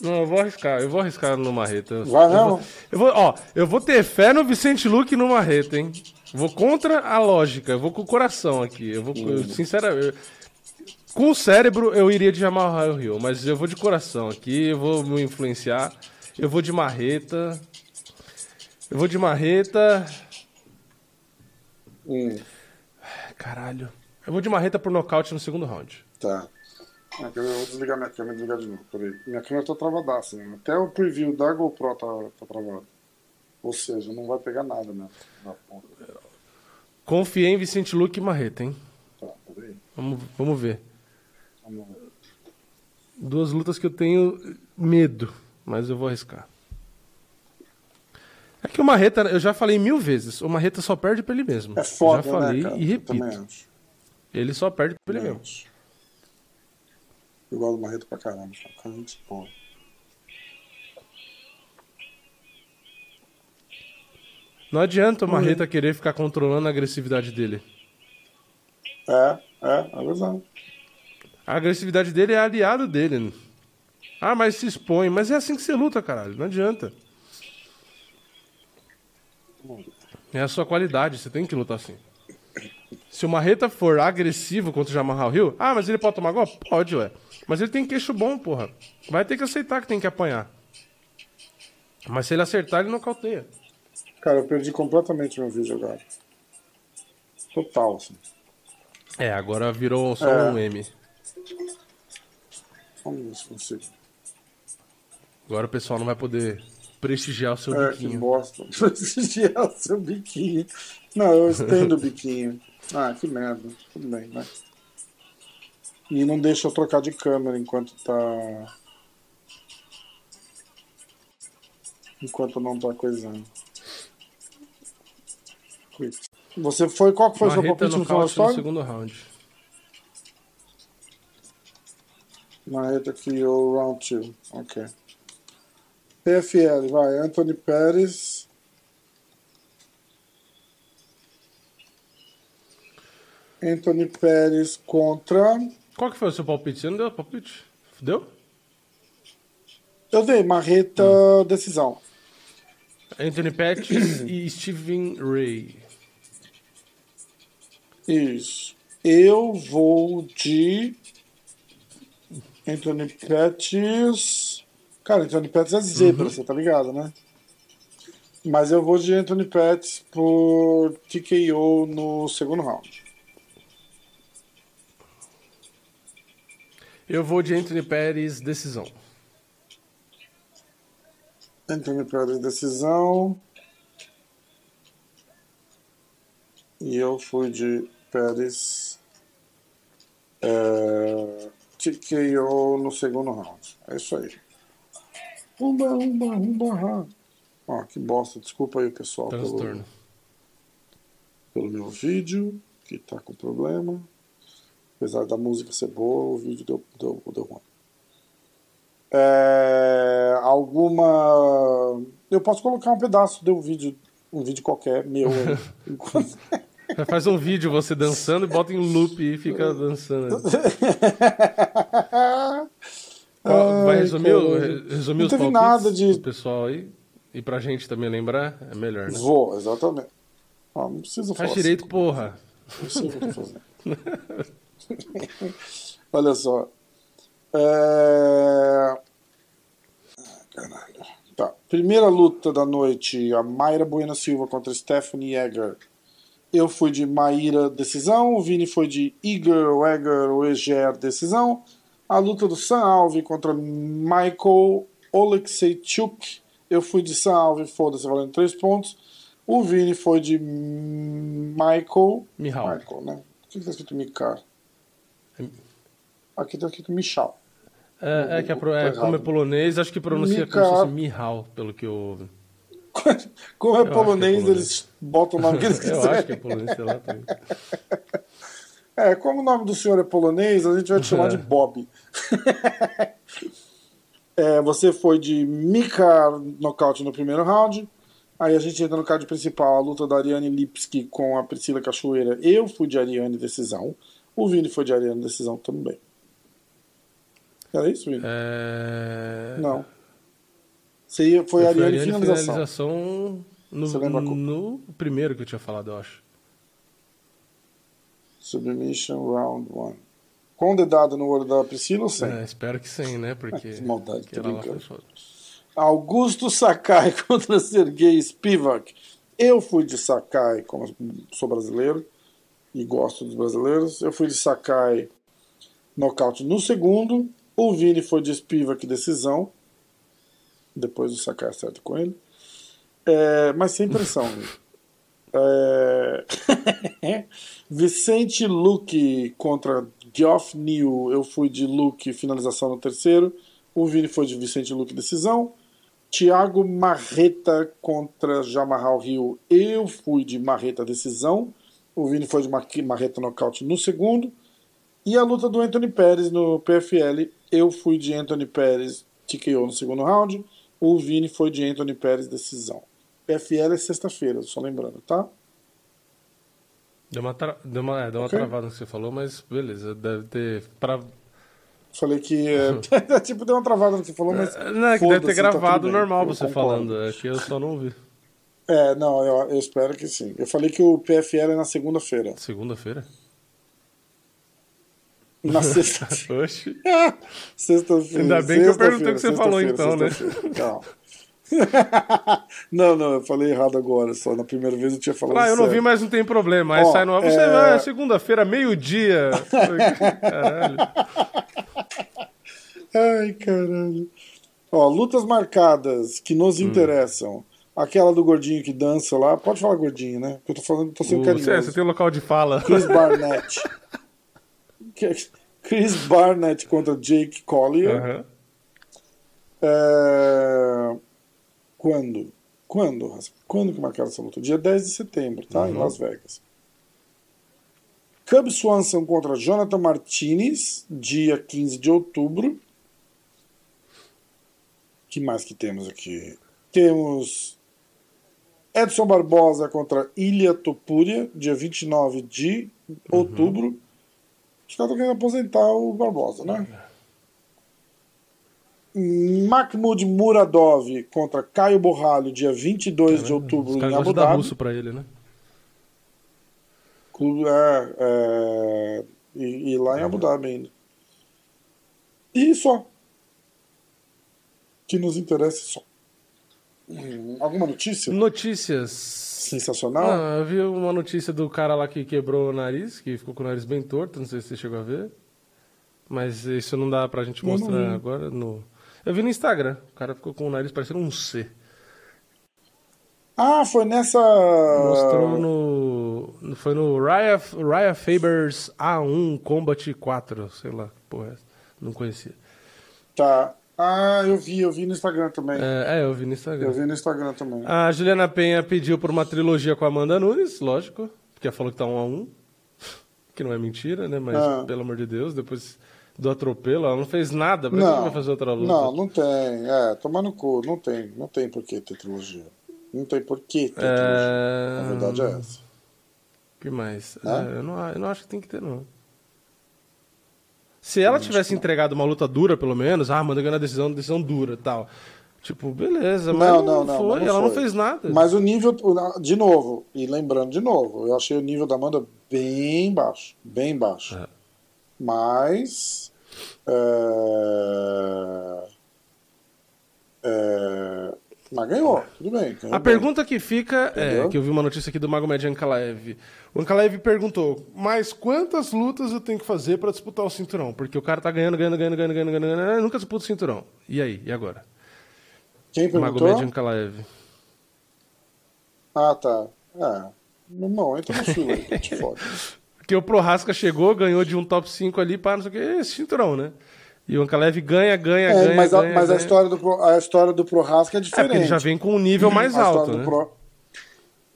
Não, eu vou arriscar, eu vou arriscar no Marreta. Eu- Vai eu mesmo? vou, eu vou, ó, eu vou ter fé no Vicente Luque e no Marreta, hein? Vou contra a lógica, eu vou com o coração aqui. Eu vou, eu, sinceramente, eu- com o cérebro eu iria de Jamal Rio, mas eu vou de coração aqui, eu vou me influenciar. Eu vou de Marreta. Eu vou de Marreta. Hum. Caralho. Eu vou de marreta por nocaute no segundo round. Tá. É, eu vou desligar minha câmera e desligar de novo. Peraí. Minha câmera tá travadaça, né? Até o preview da GoPro tá, tá travado. Ou seja, não vai pegar nada né, na ponta. Confiei em Vicente Luque e marreta, hein? Tá, peraí. Vamos, vamos ver. Duas lutas que eu tenho medo, mas eu vou arriscar. É que o Marreta, eu já falei mil vezes, o Marreta só perde pra ele mesmo. É foda, já falei né, e repito. Ele só perde pra ele mesmo. Eu gosto do Marreta pra caramba. Cara, gente boa. Não adianta o Marreta querer ficar controlando a agressividade dele. É, é, é verdade. A agressividade dele é aliado dele. Ah, mas se expõe. Mas é assim que você luta, caralho. Não adianta. É a sua qualidade, você tem que lutar assim. Se o Marreta for agressivo contra o Jamal Hill, ah, mas ele pode tomar gol? Pode, ué. Mas ele tem queixo bom, porra. Vai ter que aceitar que tem que apanhar. Mas se ele acertar, ele nocauteia. Cara, eu perdi completamente meu vídeo agora. Total, assim. É, agora virou só É. um M. Vamos ver se consigo. Agora o pessoal não vai poder prestigiar o seu É, que biquinho. bosta. Prestigiar o seu biquinho. Não, eu estendo o biquinho. Ah, que merda. Tudo bem, né? E não deixa eu trocar de câmera enquanto tá. Enquanto não tá coisando. Você foi. Qual que foi o seu palpite no final história? segundo round. Marreta aqui, o round 2. Ok. PFL, vai. Anthony Pérez. Anthony Pérez contra. Qual que foi o seu palpite? Você não deu palpite? Deu? Eu dei Marreta decisão. Anthony Pettis e Steven Ray. Isso. Eu vou de. Anthony Pettis. Cara, Anthony Pettis é zebra, você tá ligado, né? Mas eu vou de Anthony Pettis por TKO no segundo round. Eu vou de Anthony Pérez, decisão. Anthony Pettis decisão. E eu fui de Pérez. É, TKO no segundo round. É isso aí. Umba, umba, umba. Ó, que bosta. Desculpa aí, pessoal, pelo, Transtorno. pelo meu vídeo, que tá com problema. Apesar da música ser boa, o vídeo deu, deu, deu ruim. É, alguma. Eu posso colocar um pedaço de um vídeo, um vídeo qualquer meu enquanto- Faz um vídeo você dançando e bota em loop e fica dançando. Vai Ai, resumir, resumir Não os palpites nada de- pro pessoal aí? E pra gente também lembrar, é melhor, né? Vou, exatamente. Ó, não precisa falar. Faz direito, porra. assim, Eu sei o que eu tô fazendo. Olha só. É... ah, Caralho. Tá. Primeira luta da noite: a Mayra Buena Silva contra Stephanie Egger. Eu fui de Maíra decisão, o Vini foi de Igor Egger Weger decisão. A luta do Sam Alve contra Michael Oleksichuk. Eu fui de Sam Alve, foda-se, valendo 3 pontos. O Vini foi de Michael. Mihal. Michael, né? Por que está escrito Mikar? Aqui está escrito Michal. É, é que é, Tá como é polonês, acho que pronuncia Mika- como se fosse Mihal, pelo que eu. Como é que é polonês, polonês. eles botam o nome que eles Eu quiserem. acho que é polonês, sei lá. Também. É, como o nome do senhor é polonês, a gente vai te chamar de Bob. É, você foi de Mika nocaute no primeiro round. Aí a gente entra no card principal, a luta da Ariane Lipski com a Priscila Cachoeira. Eu fui de Ariane decisão. O Vini foi de Ariane decisão também. Era isso, Vini? É... Não. Você foi fui Ariane, Ariane finalização. finalização no, Você lembra no primeiro que eu tinha falado, eu acho. Submission round 1. Com o dedado no olho da Priscila ou sem? É, espero que sim, né? Porque. Que maldade, foi foda. Augusto Sakai contra Sergei Spivak. Eu fui de Sakai, como sou brasileiro. e gosto dos brasileiros. Eu fui de Sakai nocaute no segundo. O Vini foi de Spivak decisão. Depois o Sakai acerta com ele. É, mas sem pressão. é... Vicente Luque contra Geoff New. Eu fui de Luque finalização no terceiro. O Vini foi de Vicente Luque decisão. Thiago Marreta contra Jamarral Rio. Eu fui de Marreta decisão. O Vini foi de Marreta nocaute no segundo. E a luta do Anthony Pérez no PFL. Eu fui de Anthony Pérez TKO no segundo round. O Vini foi de Anthony Pérez decisão. PFL é sexta-feira, só lembrando, tá? Deu uma, tra... deu uma, é, deu uma okay. travada no que você falou, mas beleza, deve ter. Pra... Falei que. É, tipo, deu uma travada no que você falou, mas. É, não, é que deve ter tá gravado tá normal você falando. É que eu só não ouvi. É, não, eu, eu, espero que sim. Eu falei que o PFL é na segunda-feira. Segunda-feira? Na sexta-feira. sexta-feira. Ainda bem que eu perguntei o que você falou então, né? Calma. não, não, eu falei errado agora, só na primeira vez eu tinha falado Ah, eu não vi, mas não tem problema. Aí Ó, sai no Você é... vai segunda-feira, meio-dia. caralho. Ai, caralho. Ó, lutas marcadas que nos hum. interessam. Aquela do gordinho que dança lá. Pode falar gordinho, né? Porque eu tô falando, tô sendo carinhoso. Você, você tem local de fala. Chris Barnett. Chris Barnett contra Jake Collier. Uhum. É... Quando? Quando, Quando que marcaram essa luta? Dia 10 de setembro, tá? Uhum. Em Las Vegas. Cub Swanson contra Jonathan Martinez, dia 15 de outubro. que mais que temos aqui? Temos Edson Barbosa contra Ilha Topuria, dia 29 de uhum. Os caras estão querendo aposentar o Barbosa, né? Mahmoud Muradov contra Caio Borralho, dia 22 de outubro em Abu Dhabi. russo para ele, né? É, é, e, e, lá em Abu Dhabi ainda. E só. Que nos interessa só. Hum, alguma notícia? Notícias. Sensacional? Ah, eu vi uma notícia do cara lá que quebrou o nariz, que ficou com o nariz bem torto, não sei se você chegou a ver. Mas isso não dá pra gente mostrar agora no. Eu vi no Instagram, o cara ficou com o nariz parecendo um C. Ah, foi nessa. Mostrou no. Foi no Raya, Raya Fabers A1 Combat 4, sei lá, porra, não conhecia. Tá. Ah, eu vi, eu vi no Instagram também. É, é, eu vi no Instagram. Eu vi no Instagram também. A Juliana Penha pediu por uma trilogia com a Amanda Nunes, lógico, porque falou que tá um a um. Que não é mentira, né? Mas, ah. pelo amor de Deus, depois do atropelo, ela não fez nada, pra não, que vai fazer outra luta? Não, não tem, é, tomar no cu, não tem, não tem por que ter trilogia. Não tem por que ter é... trilogia. A verdade é essa. que mais? É? eu, não, eu não acho que tem que ter, não. Se ela tivesse entregado uma luta dura, pelo menos, ah, manda ganhar a decisão, decisão dura tal. Tipo, beleza, mas não, não, não foi, não ela foi. não fez nada. Mas o nível, de novo, e lembrando de novo, eu achei o nível da Amanda bem baixo, bem baixo. É. Mas é... É... Mas ganhou, tudo bem. Ganhou a bem. pergunta que fica Entendeu? é, que eu vi uma notícia aqui do Magomed Ankalaev. O Ankalaev perguntou, mas quantas lutas eu tenho que fazer para disputar o cinturão? Porque o cara tá ganhando, ganhando, ganhando, ganhando, ganhando, ganhando, ganhando nunca disputa o cinturão. E aí, e agora? Quem perguntou? Magomed Ankalaev. Ah, tá. É. Não, entra no sul aí, te foda. Porque o Prohaska chegou, ganhou de um top 5 ali para não sei o que, esse cinturão, né? E o Ankalev ganha, ganha, é, ganha. Mas, a, ganha, mas ganha. A, história do, a história do Prohaska é diferente. É ele já vem com um nível mais alto. Né? Pro...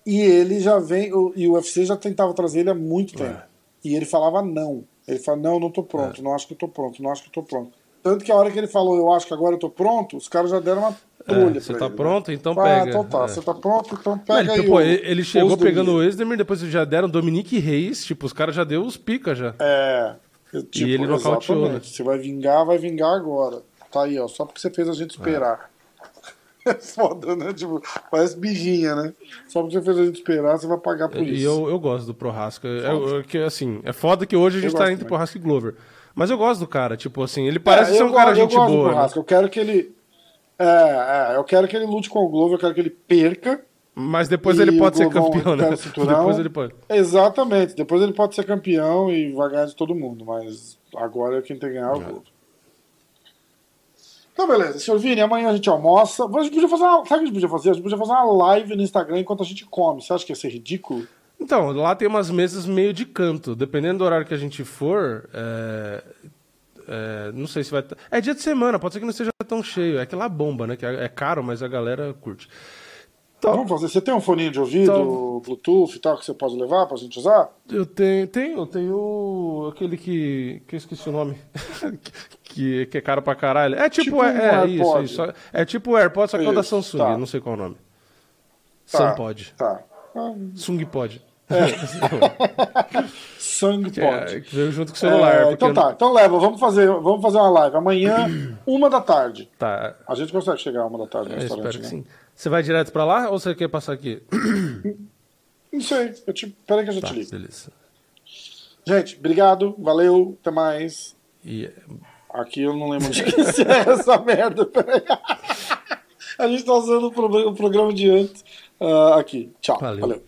E ele já vem. O, e o UFC já tentava trazer ele há muito tempo. É. E ele falava não. Ele fala, não, não tô pronto, é. não acho que eu tô pronto, não acho que eu tô pronto. Tanto que a hora que ele falou, eu acho que agora eu tô pronto, os caras já deram uma trulha é, Você tá ele, pronto? Né? Então ah, pega. Ah, então tá. É. Você tá pronto? Então pega aí. Pô, o, ele chegou pegando o Esdemir, depois já deram Dominique Reis, tipo, os caras já deu os pica já. É. Tipo, e ele nocauteou, né? Você vai vingar, vai vingar agora. Tá aí, ó. Só porque você fez a gente esperar. É, é foda, né? Tipo, parece bijinha, né? Só porque você fez a gente esperar, você vai pagar por e isso. E eu, eu gosto do Prohasca. É, é, que, assim, é foda que hoje a gente eu tá entre Prohasca e Glover. Mas eu gosto do cara, tipo assim, ele parece é, ser um gosto, cara gente boa. Né? Eu quero que ele. É, é, eu quero que ele lute com o Glover, eu quero que ele perca Mas depois E ele pode ser campeão, né? Depois ele pode. Exatamente. Depois ele pode ser campeão e vai ganhar de todo mundo, mas agora quem tem que ganhar é o É. Globo. Então, beleza. Senhor Vini, amanhã a gente almoça. A gente podia fazer uma... Sabe o que a gente podia fazer? A gente podia fazer uma live no Instagram enquanto a gente come. Você acha que ia ser ridículo? Então, lá tem umas mesas meio de canto. Dependendo do horário que a gente for, é, é, não sei se vai. É dia de semana, pode ser que não seja tão cheio. É que lá bomba, né? Que é é caro, mas a galera curte. Então, Vamos fazer. Você tem um foninho de ouvido, Então- Bluetooth e tal, que você pode levar pra gente usar? eu tenho, tenho, eu tenho aquele que. que eu esqueci o nome. que, que é caro pra caralho. É tipo, Tipo um é, é isso, isso. É tipo o AirPod, só que é o da Samsung, tá. não sei qual é o nome. Tá, Sampod. Tá. Ah, Sung Pod. Sangue Que, pode. é, que veio junto com o celular. É, então tá, não- então leva, vamos fazer, vamos fazer uma live. Amanhã, uma da tarde. Tá, A gente consegue chegar uma da tarde no eu restaurante, espero que né? sim. Você vai direto pra lá ou você quer passar aqui? Não sei, eu te... peraí que eu já Tá, te ligo. beleza. Gente, obrigado, valeu, até mais. E, Aqui eu não lembro de que é essa merda, peraí. A gente tá usando o pro- o programa de antes. Ah, aqui, tchau, Valeu. valeu.